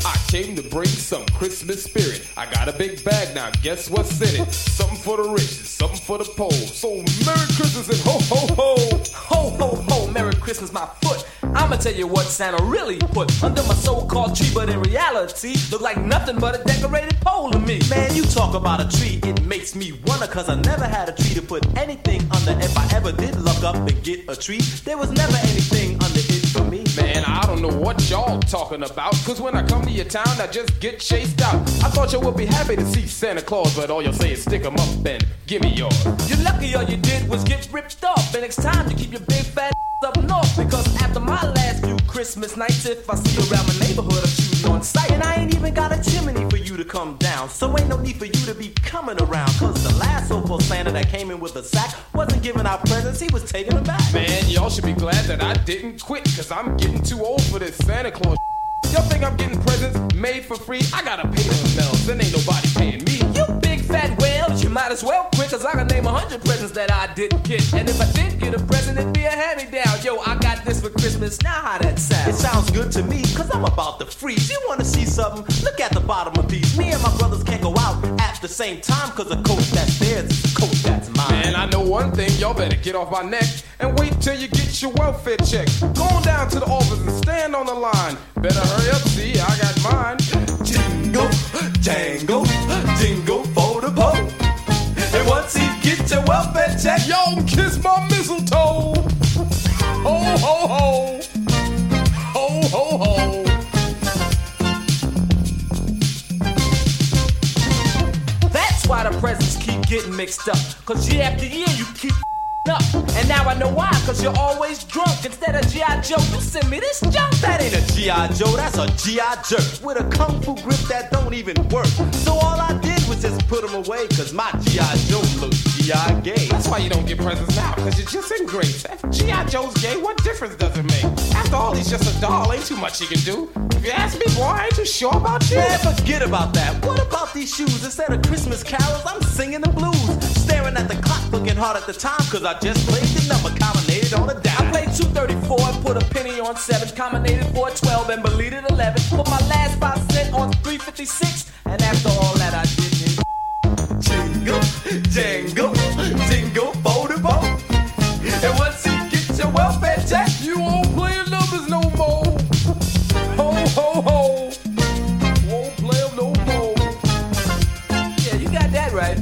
Speaker 42: I came to bring some Christmas spirit. I got a big bag now. Guess what's in it? Something for the rich, something for the poor. So Merry Christmas and ho ho ho.
Speaker 43: Ho, ho, ho, Merry Christmas, my foot. I'ma tell you what Santa really put under my so-called tree, but in reality, look like nothing but a decorated pole to me.
Speaker 44: Man, you talk about a tree, it makes me wonder, cause I never had a tree to put anything under. If I ever did look up and get a tree, there was never anything under it for me.
Speaker 42: Man, I don't know what y'all talking about. Cause when I come to your town, I just get chased out. I thought you would be happy to see Santa Claus, but all you'll say is stick 'em up and give me yours.
Speaker 43: You're lucky all you did was get ripped off. And it's time to keep your big fat up north. Because after my last few Christmas nights, if I see you around my neighborhood, I'm shooting on sight.
Speaker 44: And I ain't even got a chimney for you to come down. So ain't no need for you to be coming around. Cause the last so-called Santa that came in with a sack wasn't giving out presents, he was taking them back.
Speaker 42: Man, y'all should be glad that I didn't quit, cause I'm getting too old for this Santa Claus. Y'all think I'm getting presents made for free? I gotta pay them bells, and ain't nobody paying me.
Speaker 43: Fat whale, you might as well quit, cause I can name a hundred presents that I didn't get. And if I did get a present, it'd be a hand me down. Yo, I got this for Christmas. Now how that sound?
Speaker 44: It sounds good to me, cause I'm about to freeze. You wanna see something? Look at the bottom of these. Me and my brothers can't go out at the same time, cause a coat that's theirs is a coat that's mine.
Speaker 42: Man, I know one thing, y'all better get off my neck and wait till you get your welfare check. Go on down to the office and stand on the line. Better hurry up, see, I got mine.
Speaker 44: Jingle, jangle, jingle And once he get your welfare check,
Speaker 42: yo, kiss my mistletoe. Ho, ho, ho. Ho, ho, ho.
Speaker 43: That's why the presents keep getting mixed up. Cause year after year you keep up. And now I know why, cause you're always drunk. Instead of G.I. Joe, you send me this junk.
Speaker 44: That ain't a G.I. Joe, that's a G.I. jerk with a kung fu grip that don't even work. So all I did was just put him away, cause my G.I. Joe looks G.I. gay.
Speaker 42: That's why you don't get presents now, cause you're just in grace. If G.I. Joe's gay, what difference does it make? After all, he's just a doll, ain't too much he can do. If you ask me, boy, I ain't too sure about you.
Speaker 44: Man, forget about that. What about these shoes? Instead of Christmas carols, I'm singing the blues. Staring at the clock, looking hard at the time, cause I just played the number combinated on a dime.
Speaker 43: I played 234 and put a penny on 7, combinated 412 and believed it 11. Put my last 5 cent on 356, and after all that I did
Speaker 44: jingle, jingle, jingle for the ball. And once you get your welfare check,
Speaker 42: you won't play numbers no more. Ho, ho, ho. Won't play 'em no more.
Speaker 43: Yeah, you got that right.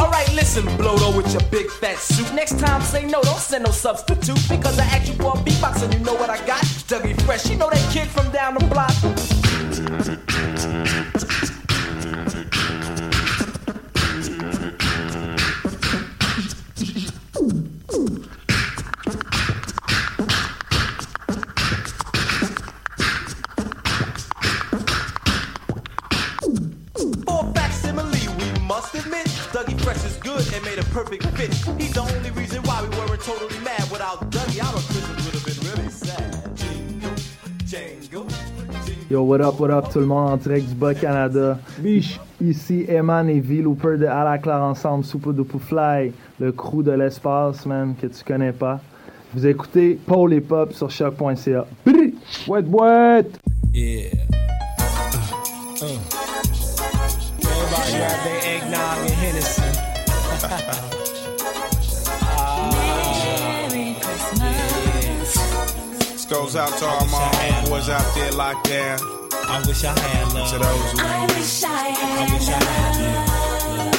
Speaker 43: Alright, listen, Blodo with your big fat suit. Next time say no, don't send no substitute. Because I asked you for a beatbox and you know what I got. Dougie Fresh, you know that kid from down the block.
Speaker 45: Perfect fit. He's the only reason why we weren't totally mad. Without Dougie, our Christmas would have been really sad. Jingle, jangle.
Speaker 35: Yo, what up, what up, tout le monde en direct du Bas-Canada? Biche. Ici Eman et V Looper de À la Claire Ensemble, Super Duper Fly, le crew de l'espace, man, que tu connais pas. Vous écoutez Paul et Pop sur choc.ca. Boîte, boîte!
Speaker 46: Yeah. Uh, uh. Everybody grab their eggnog and Hennessy.
Speaker 47: This goes out to all my homeboys out there locked down.
Speaker 46: I wish I had love.
Speaker 47: To those who
Speaker 46: I wish I had. I wish I had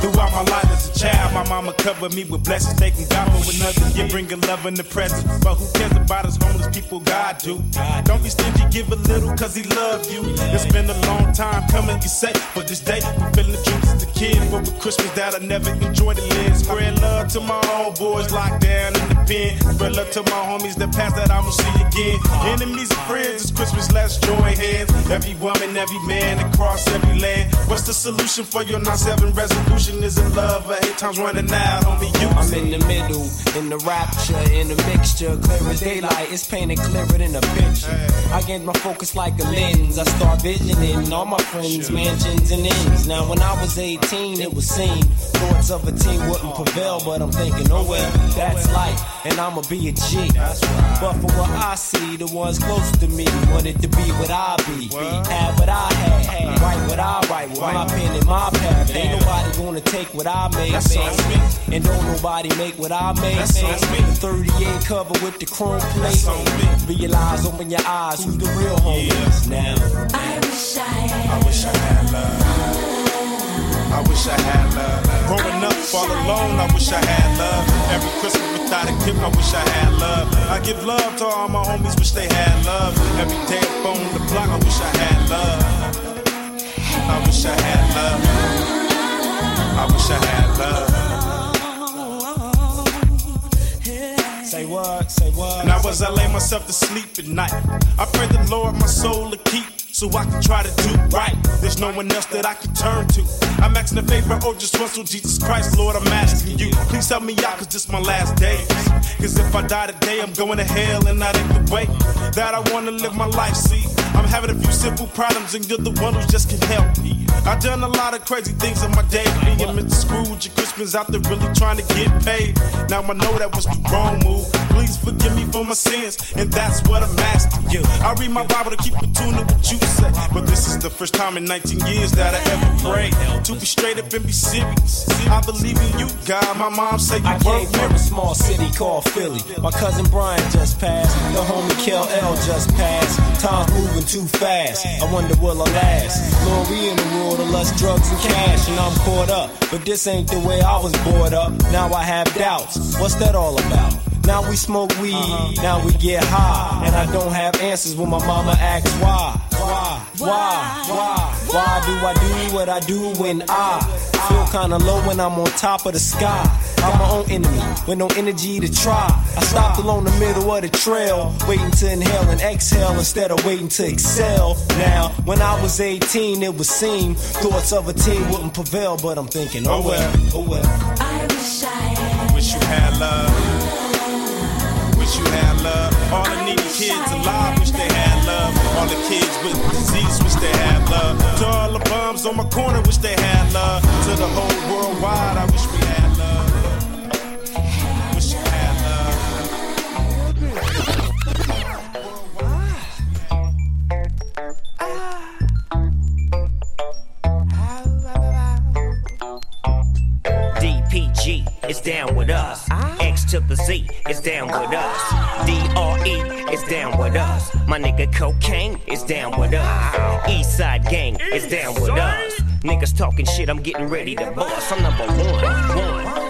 Speaker 19: Throughout my life as a child, my mama covered me with blessings. Taking God for another year, bringing love in the present. But who cares about us homeless people? God do. Don't be stingy, give a little, cause he love you. It's been a long time coming, you say. But this day, I'm feeling the truth as a kid. But with Christmas that I never enjoyed to live. Spread love to my old boys locked down in the pen. Spread love to my homies that passed that I will see again. Enemies and friends, it's Christmas, let's join hands. Every woman, every man across every land. What's the solution for your 9-7 resolution? Is love or eight times running out? Homie, you
Speaker 46: I'm in the middle, in the rapture, in the mixture, clear as daylight. It's painted clearer than a picture. I get my focus like a lens. I start visioning all my friends, mansions and ends. Now when I was 18, it was seen thoughts of a team wouldn't oh, prevail, but I'm thinking, oh well, that's life, and I'ma be a G. But for what I see, the ones close to me wanted to be what I be, have what I had, write what I write, with my pen in my path. Ain't nobody gonna take what I made,
Speaker 19: That's on me.
Speaker 46: and don't nobody make what I made.
Speaker 19: That's on me.
Speaker 46: The 38 cover with the chrome plate. Realize, open your eyes, who's the real homies now?
Speaker 19: I wish I had. I wish I had love. I wish I had love. Growing up all alone, I wish I had love. Every Christmas without a gift, I wish I had love. I give love to all my homies, wish they had love. Every day up on the block, I wish I had love. I wish I had love. I wish I had love.
Speaker 46: Say what? Say what?
Speaker 19: Now as I lay myself to sleep at night, I pray the Lord my soul to keep. So I can try to do right. There's no one else that I can turn to. I'm asking a favor, oh, just once, Jesus Christ, Lord, I'm asking you. Please help me out, cause this my last days. Cause if I die today, I'm going to hell, and that ain't the way that I wanna live my life. See, I'm having a few simple problems, and you're the one who just can help me. I've done a lot of crazy things in my day, being Mr. Scrooge and Christmas out there really trying to get paid. Now I know that was the wrong move. Please forgive me for my sins, and that's what I'm asking you. I read my Bible to keep in tune with you but this is the first time in 19 years that I ever prayed to be straight up and be serious. I believe in you, God. My mom said you
Speaker 46: I came from a small city called Philly. My cousin Brian just passed. The homie Kel L just passed. Time's moving too fast. I wonder will I last. Lord, we in the world of lust, drugs, and cash, and I'm caught up. But this ain't the way I was brought up. Now I have doubts. What's that all about? Now we smoke weed, uh-huh. now we get high. And I don't have answers when my mama asks why. Why? Why? Why? Why do I do what I do when I feel kinda low when I'm on top of the sky? I'm my own enemy with no energy to try. I stopped along the middle of the trail, waiting to inhale and exhale instead of waiting to excel. Now, when I was 18, it would seem thoughts of a team wouldn't prevail, but I'm thinking, oh well, oh well.
Speaker 19: I wish I had. Wish you had love. Wish you had love. All the needy kids alive wish they had love. All the kids with disease wish they had love. To all the bums on my corner wish they had love.
Speaker 40: My nigga Cocaine is down with us. Eastside Gang is down with us. Niggas talking shit, I'm getting ready to bust. I'm number one,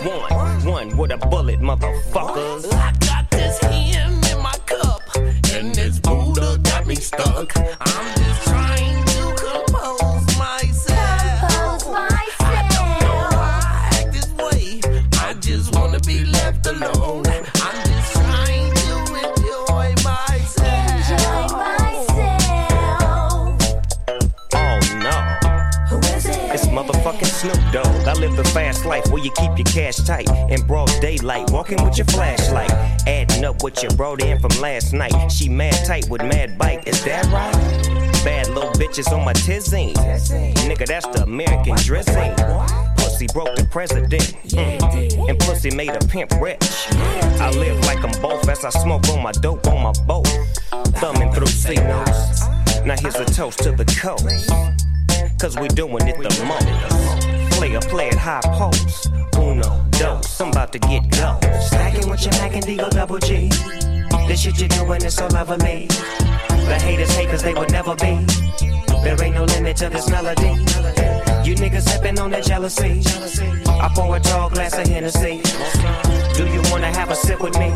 Speaker 40: one, one, one with a bullet, motherfuckers. Walking with your flashlight, adding up what you brought in from last night. She mad tight with mad bite, is that right? Bad little bitches on my tizine. Nigga, that's the American dressing. Pussy broke the president. Mm. And pussy made a pimp rich. I live like I'm both as I smoke on my dope on my boat. Thumbing through C notes. Now here's a toast to the coast. Cause we doing it the most. Player, play it high post. Uno, dos, I'm about to get go. Stacking with your Mac and Deagle double G. This shit you're doing is so me. The haters hate cause they would never be. There ain't no limit to this melody. You niggas sipping on that jealousy. I pour a tall glass of Hennessy. Do you wanna have a sip with me?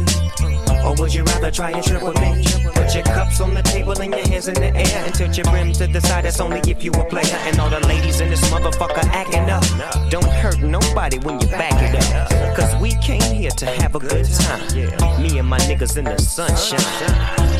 Speaker 40: Or would you rather try and trip with me? Put your cups on the table and your hands in the air and tilt your brim to the side. That's only if you a player. And all the ladies in this motherfucker acting up. Don't hurt nobody when you back it up. Cause we came here to have a good time. Me and my niggas in the sunshine.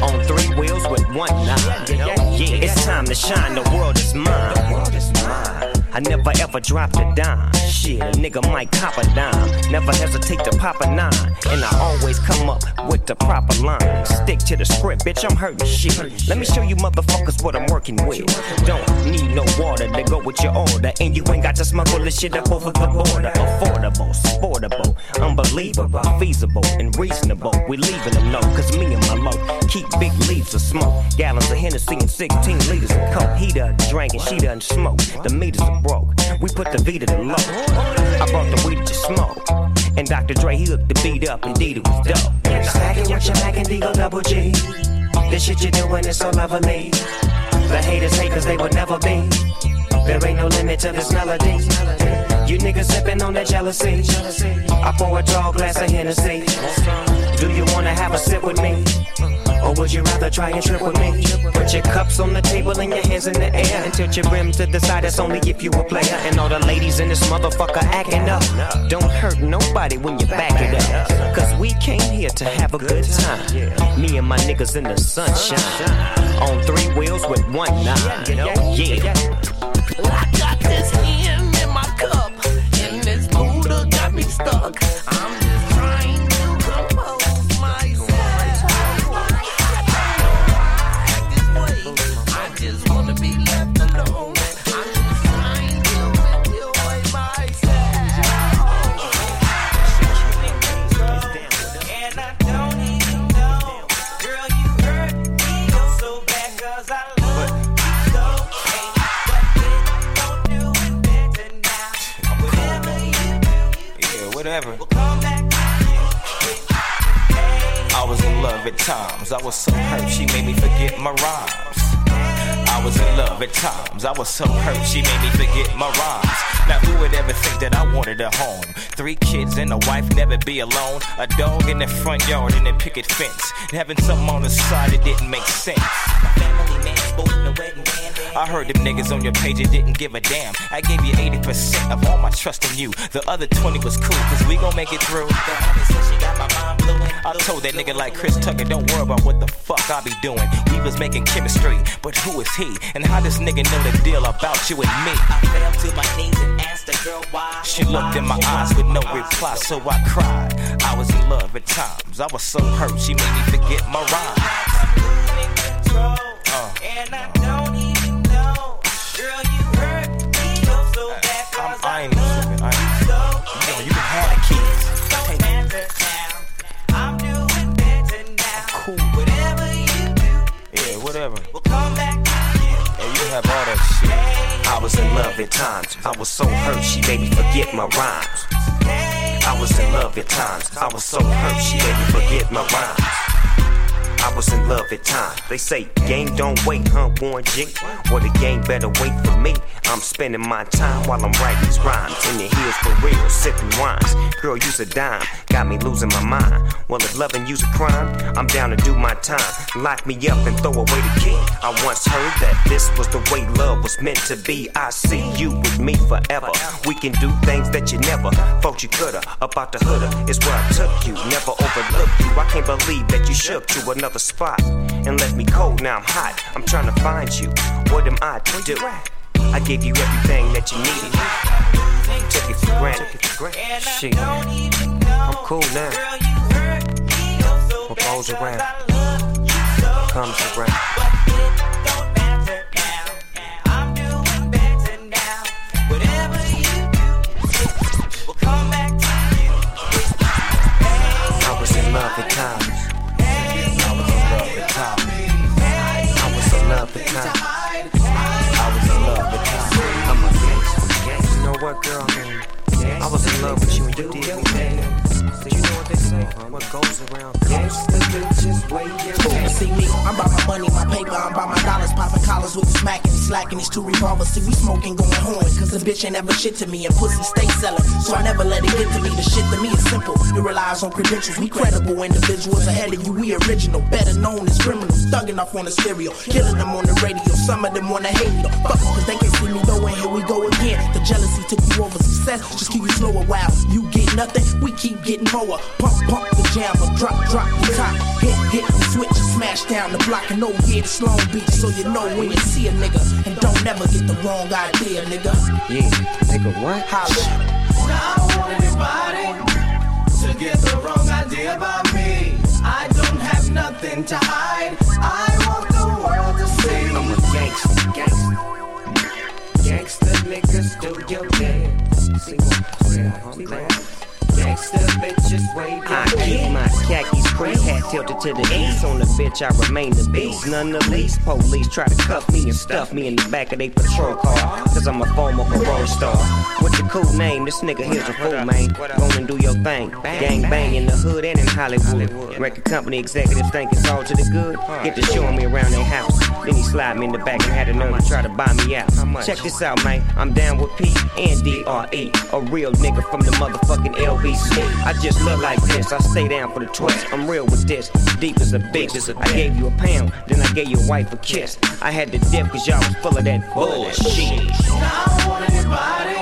Speaker 40: On three wheels with one nine. Yeah, it's time to shine. The world is mine. The world is mine. I never ever dropped a dime. Shit, a nigga might cop a dime. Never hesitate to pop a nine. And I always come up with the proper line. Stick to the script, bitch, I'm hurting shit. Let me show you motherfuckers what I'm working with. Don't need no water to go with your order. And you ain't got to smuggle this shit up over the border. Affordable, sportable, unbelievable, feasible, and reasonable. We leaving them low, cause me and my low keep big leaves of smoke. Gallons of Hennessy and 16 liters of coke. He done drank and she done smoke. The meters broke. We put the V to the low. I brought the weed to smoke. And Dr. Dre, he hooked the beat up, indeed it was dope. Stacking with your Mac and Deagle double G. This shit you're doing is so lovely. The haters hate cause they will never be. There ain't no limit to this melody. You niggas sipping on that jealousy. I pour a tall glass of Hennessy. Do you wanna have a sip with me? Or would you rather try and trip with me? Put your cups on the table and your hands in the air and tilt your rim to the side. That's only if you a player. And all the ladies in this motherfucker acting up. Don't hurt nobody when you back it up. Cause we came here to have a good time. Me and my niggas in the sunshine. On three wheels with one nine. Yeah.
Speaker 48: I got this in my cup, and this Buddha got me stuck. I'm I
Speaker 16: was in love at times. I was so hurt, she made me forget my rhymes. In love at times. I was so hurt, she made me forget my rhymes. Now, who would ever think that I wanted a home? Three kids and a wife, never be alone. A dog in the front yard and a picket fence. And having something on the side that didn't make sense. I heard them niggas on your page and didn't give a damn. I gave you 80% of all my trust in you. The other 20 was cool, cause we gon' make it through. I told that nigga like Chris Tucker, don't worry about what the fuck I be doing. We was making chemistry, but who is he? And how this nigga know the deal about you and me?
Speaker 48: I fell to my knees and asked the girl why.
Speaker 16: She looked in my eyes with no reply, so I cried. I was in love at times. I was so hurt, she made me forget my rhymes.
Speaker 40: And I don't even know, girl, you hurt me oh so bad 'cause
Speaker 16: I ain't tripping. I ain't. You, know, you can have the keys. Take it.
Speaker 40: I'm doing better now.
Speaker 16: Cool.
Speaker 40: Whatever you do,
Speaker 16: Yeah, whatever.
Speaker 40: will come back to you
Speaker 16: have all that shit.
Speaker 40: I was in love at times. I was so hurt, she made me forget my rhymes. I was in love at times. I was so hurt, she made me forget my rhymes. I was in love at times. They say game don't wait, huh, Warren G? Well, the game better wait for me. I'm spending my time while I'm writing these rhymes. In the hills for real, sipping wines. Girl, use a dime, got me losing my mind. Well, if loving you's a crime, I'm down to do my time. Lock me up and throw away the key. I once heard that this was the way love was meant to be. I see you with me forever. We can do things that you never thought you coulda. About the hood'a is where I took you, never overlooked you. I can't believe that you shook to another spot and left me cold. Now I'm hot. I'm trying to find you. What am I to do? I gave you everything that you needed. Took it for granted. Shit. I'm cool now. What goes around comes around. Girl? I was in love with you and you did me bad. What goes around comes
Speaker 49: See me, I'm by my money, my paper, I'm by my dollars, popping collars with the smacking, slacking these two revolvers. See, we smoking, going horn, cause the bitch ain't ever shit to me, and pussy stay selling. So I never let it get to me. The shit to me is simple, it relies on credentials. We credible individuals ahead of you, we original, better known as criminals. Thugging off on the stereo, killing them on the radio. Some of them wanna hate me, though. Fuck cause they can't see me though, and here we go again. The jealousy took you over success, just keep you slow a while. You get nothing, we keep getting more. Pump, pump the jammer, drop, drop the top. Hit, hit the switch and smash down the block. And oh yeah, it's Long Beach, so you know when you see a nigga. And don't never get the wrong idea, nigga.
Speaker 40: Yeah, nigga, what?
Speaker 49: Holla.
Speaker 50: Now I want everybody to get the wrong idea about me. I don't have nothing to hide. I want the world to see.
Speaker 40: I'm a gangster, gangster. Gangster niggas do your dance. See what? See what? Gangster bitches wave I keep my hat tilted to the east. On the bitch, I remain the beast. None the least. Police try to cuff me and stuff me in the back of they patrol car. Cause I'm a former parole star. What's your cool name? This nigga here's a fool, man. Go and do your thing. Gang bang in the hood and in Hollywood. Record company executives think it's all to the good. Get to showing me around their house. Then he slide me in the back and had a nerve to try to buy me out. Check this out, man. I'm down with P and D-R-E. A real nigga from the motherfucking LBC. I just look like this. I stay down for the twist. I'm real with this. Deep as a bitch. I gave you a pound, then I gave your wife a kiss. I had to dip cause y'all was full of that bullshit.
Speaker 50: Now I want everybody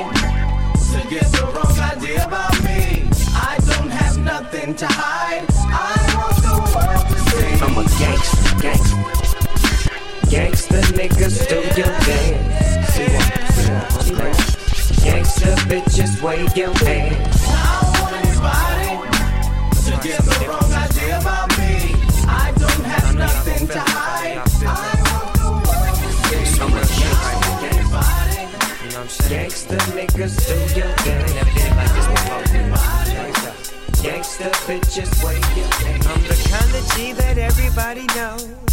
Speaker 50: to get the wrong idea about me. I don't have nothing to hide. I want the world to see.
Speaker 40: I'm a gangster, gangster. Gangster niggas do your dance. See what? See what? See what? Gangster bitches wave your hands.
Speaker 50: I don't want everybody to get the wrong nothing to hide. I want the world to see.
Speaker 40: I'm a gangster, Gangster niggas do your dance. Never did it like this before. Gangster bitches wave your hands. I'm the kind of G that everybody knows.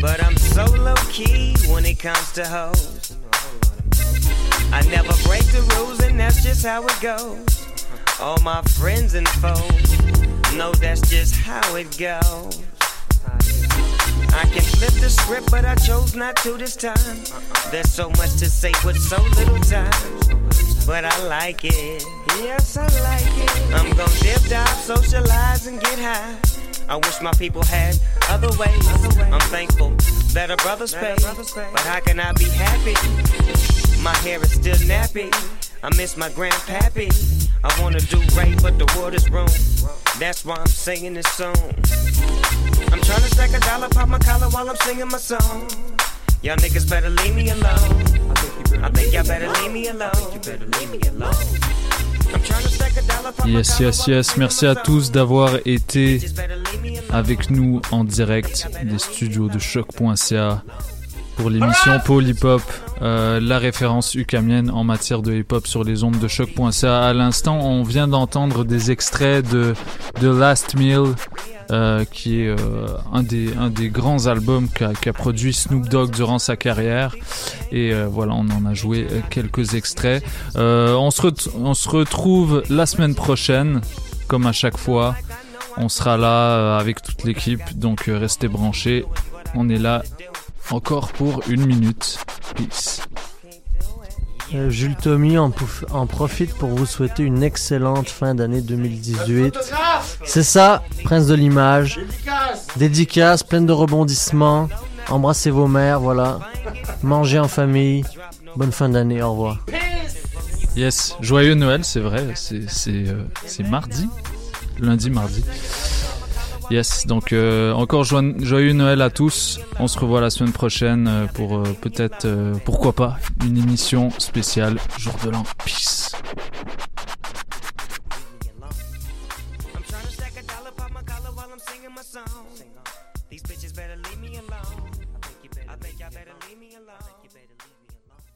Speaker 40: But I'm so low key when it comes to hoes. I never break the rules, and that's just how it goes. All my friends and foes know that's just how it goes. I can flip the script, but I chose not to this time. There's so much to say with so little time. But I like it. Yes, I like it. I'm gonna dip, dive, socialize, and get high. I wish my people had other ways. I'm thankful that a brother's paid. But how can I be happy? My hair is still nappy. I miss my grandpappy. I wanna do right, but the world is wrong. That's why I'm singing this song. I'm trying to stack a dollar, pop my collar while I'm singing my song. Y'all niggas better leave me alone. I think y'all better leave me alone. You better leave me
Speaker 51: Yes, yes, yes. Merci à tous d'avoir été avec nous en direct des studios de choc.ca pour l'émission Hop, euh, la référence ukamienne en matière de hip hop sur les ondes de choc.ca. À l'instant, on vient d'entendre des extraits de The Last Meal, euh, qui est euh, un, des, grands albums qu'a produit Snoop Dogg durant sa carrière. Et voilà, on en a joué quelques extraits. On, se retrouve la semaine prochaine, comme à chaque fois. On sera là avec toute l'équipe, donc restez branchés. On est là encore pour une minute. Peace. Euh, Jules Tommy en, profite pour vous souhaiter une excellente fin d'année 2018. C'est ça, Prince de l'image. Dédicace, pleine de rebondissements. Embrassez vos mères, voilà. Mangez en famille. Bonne fin d'année, au revoir. Yes, joyeux Noël, c'est vrai, c'est euh, c'est mardi, lundi, mardi.
Speaker 2: Yes, donc euh, encore joyeux, Noël à tous. On se revoit la semaine prochaine euh, pour euh, peut-être, pourquoi pas, une émission spéciale jour de l'an. Peace.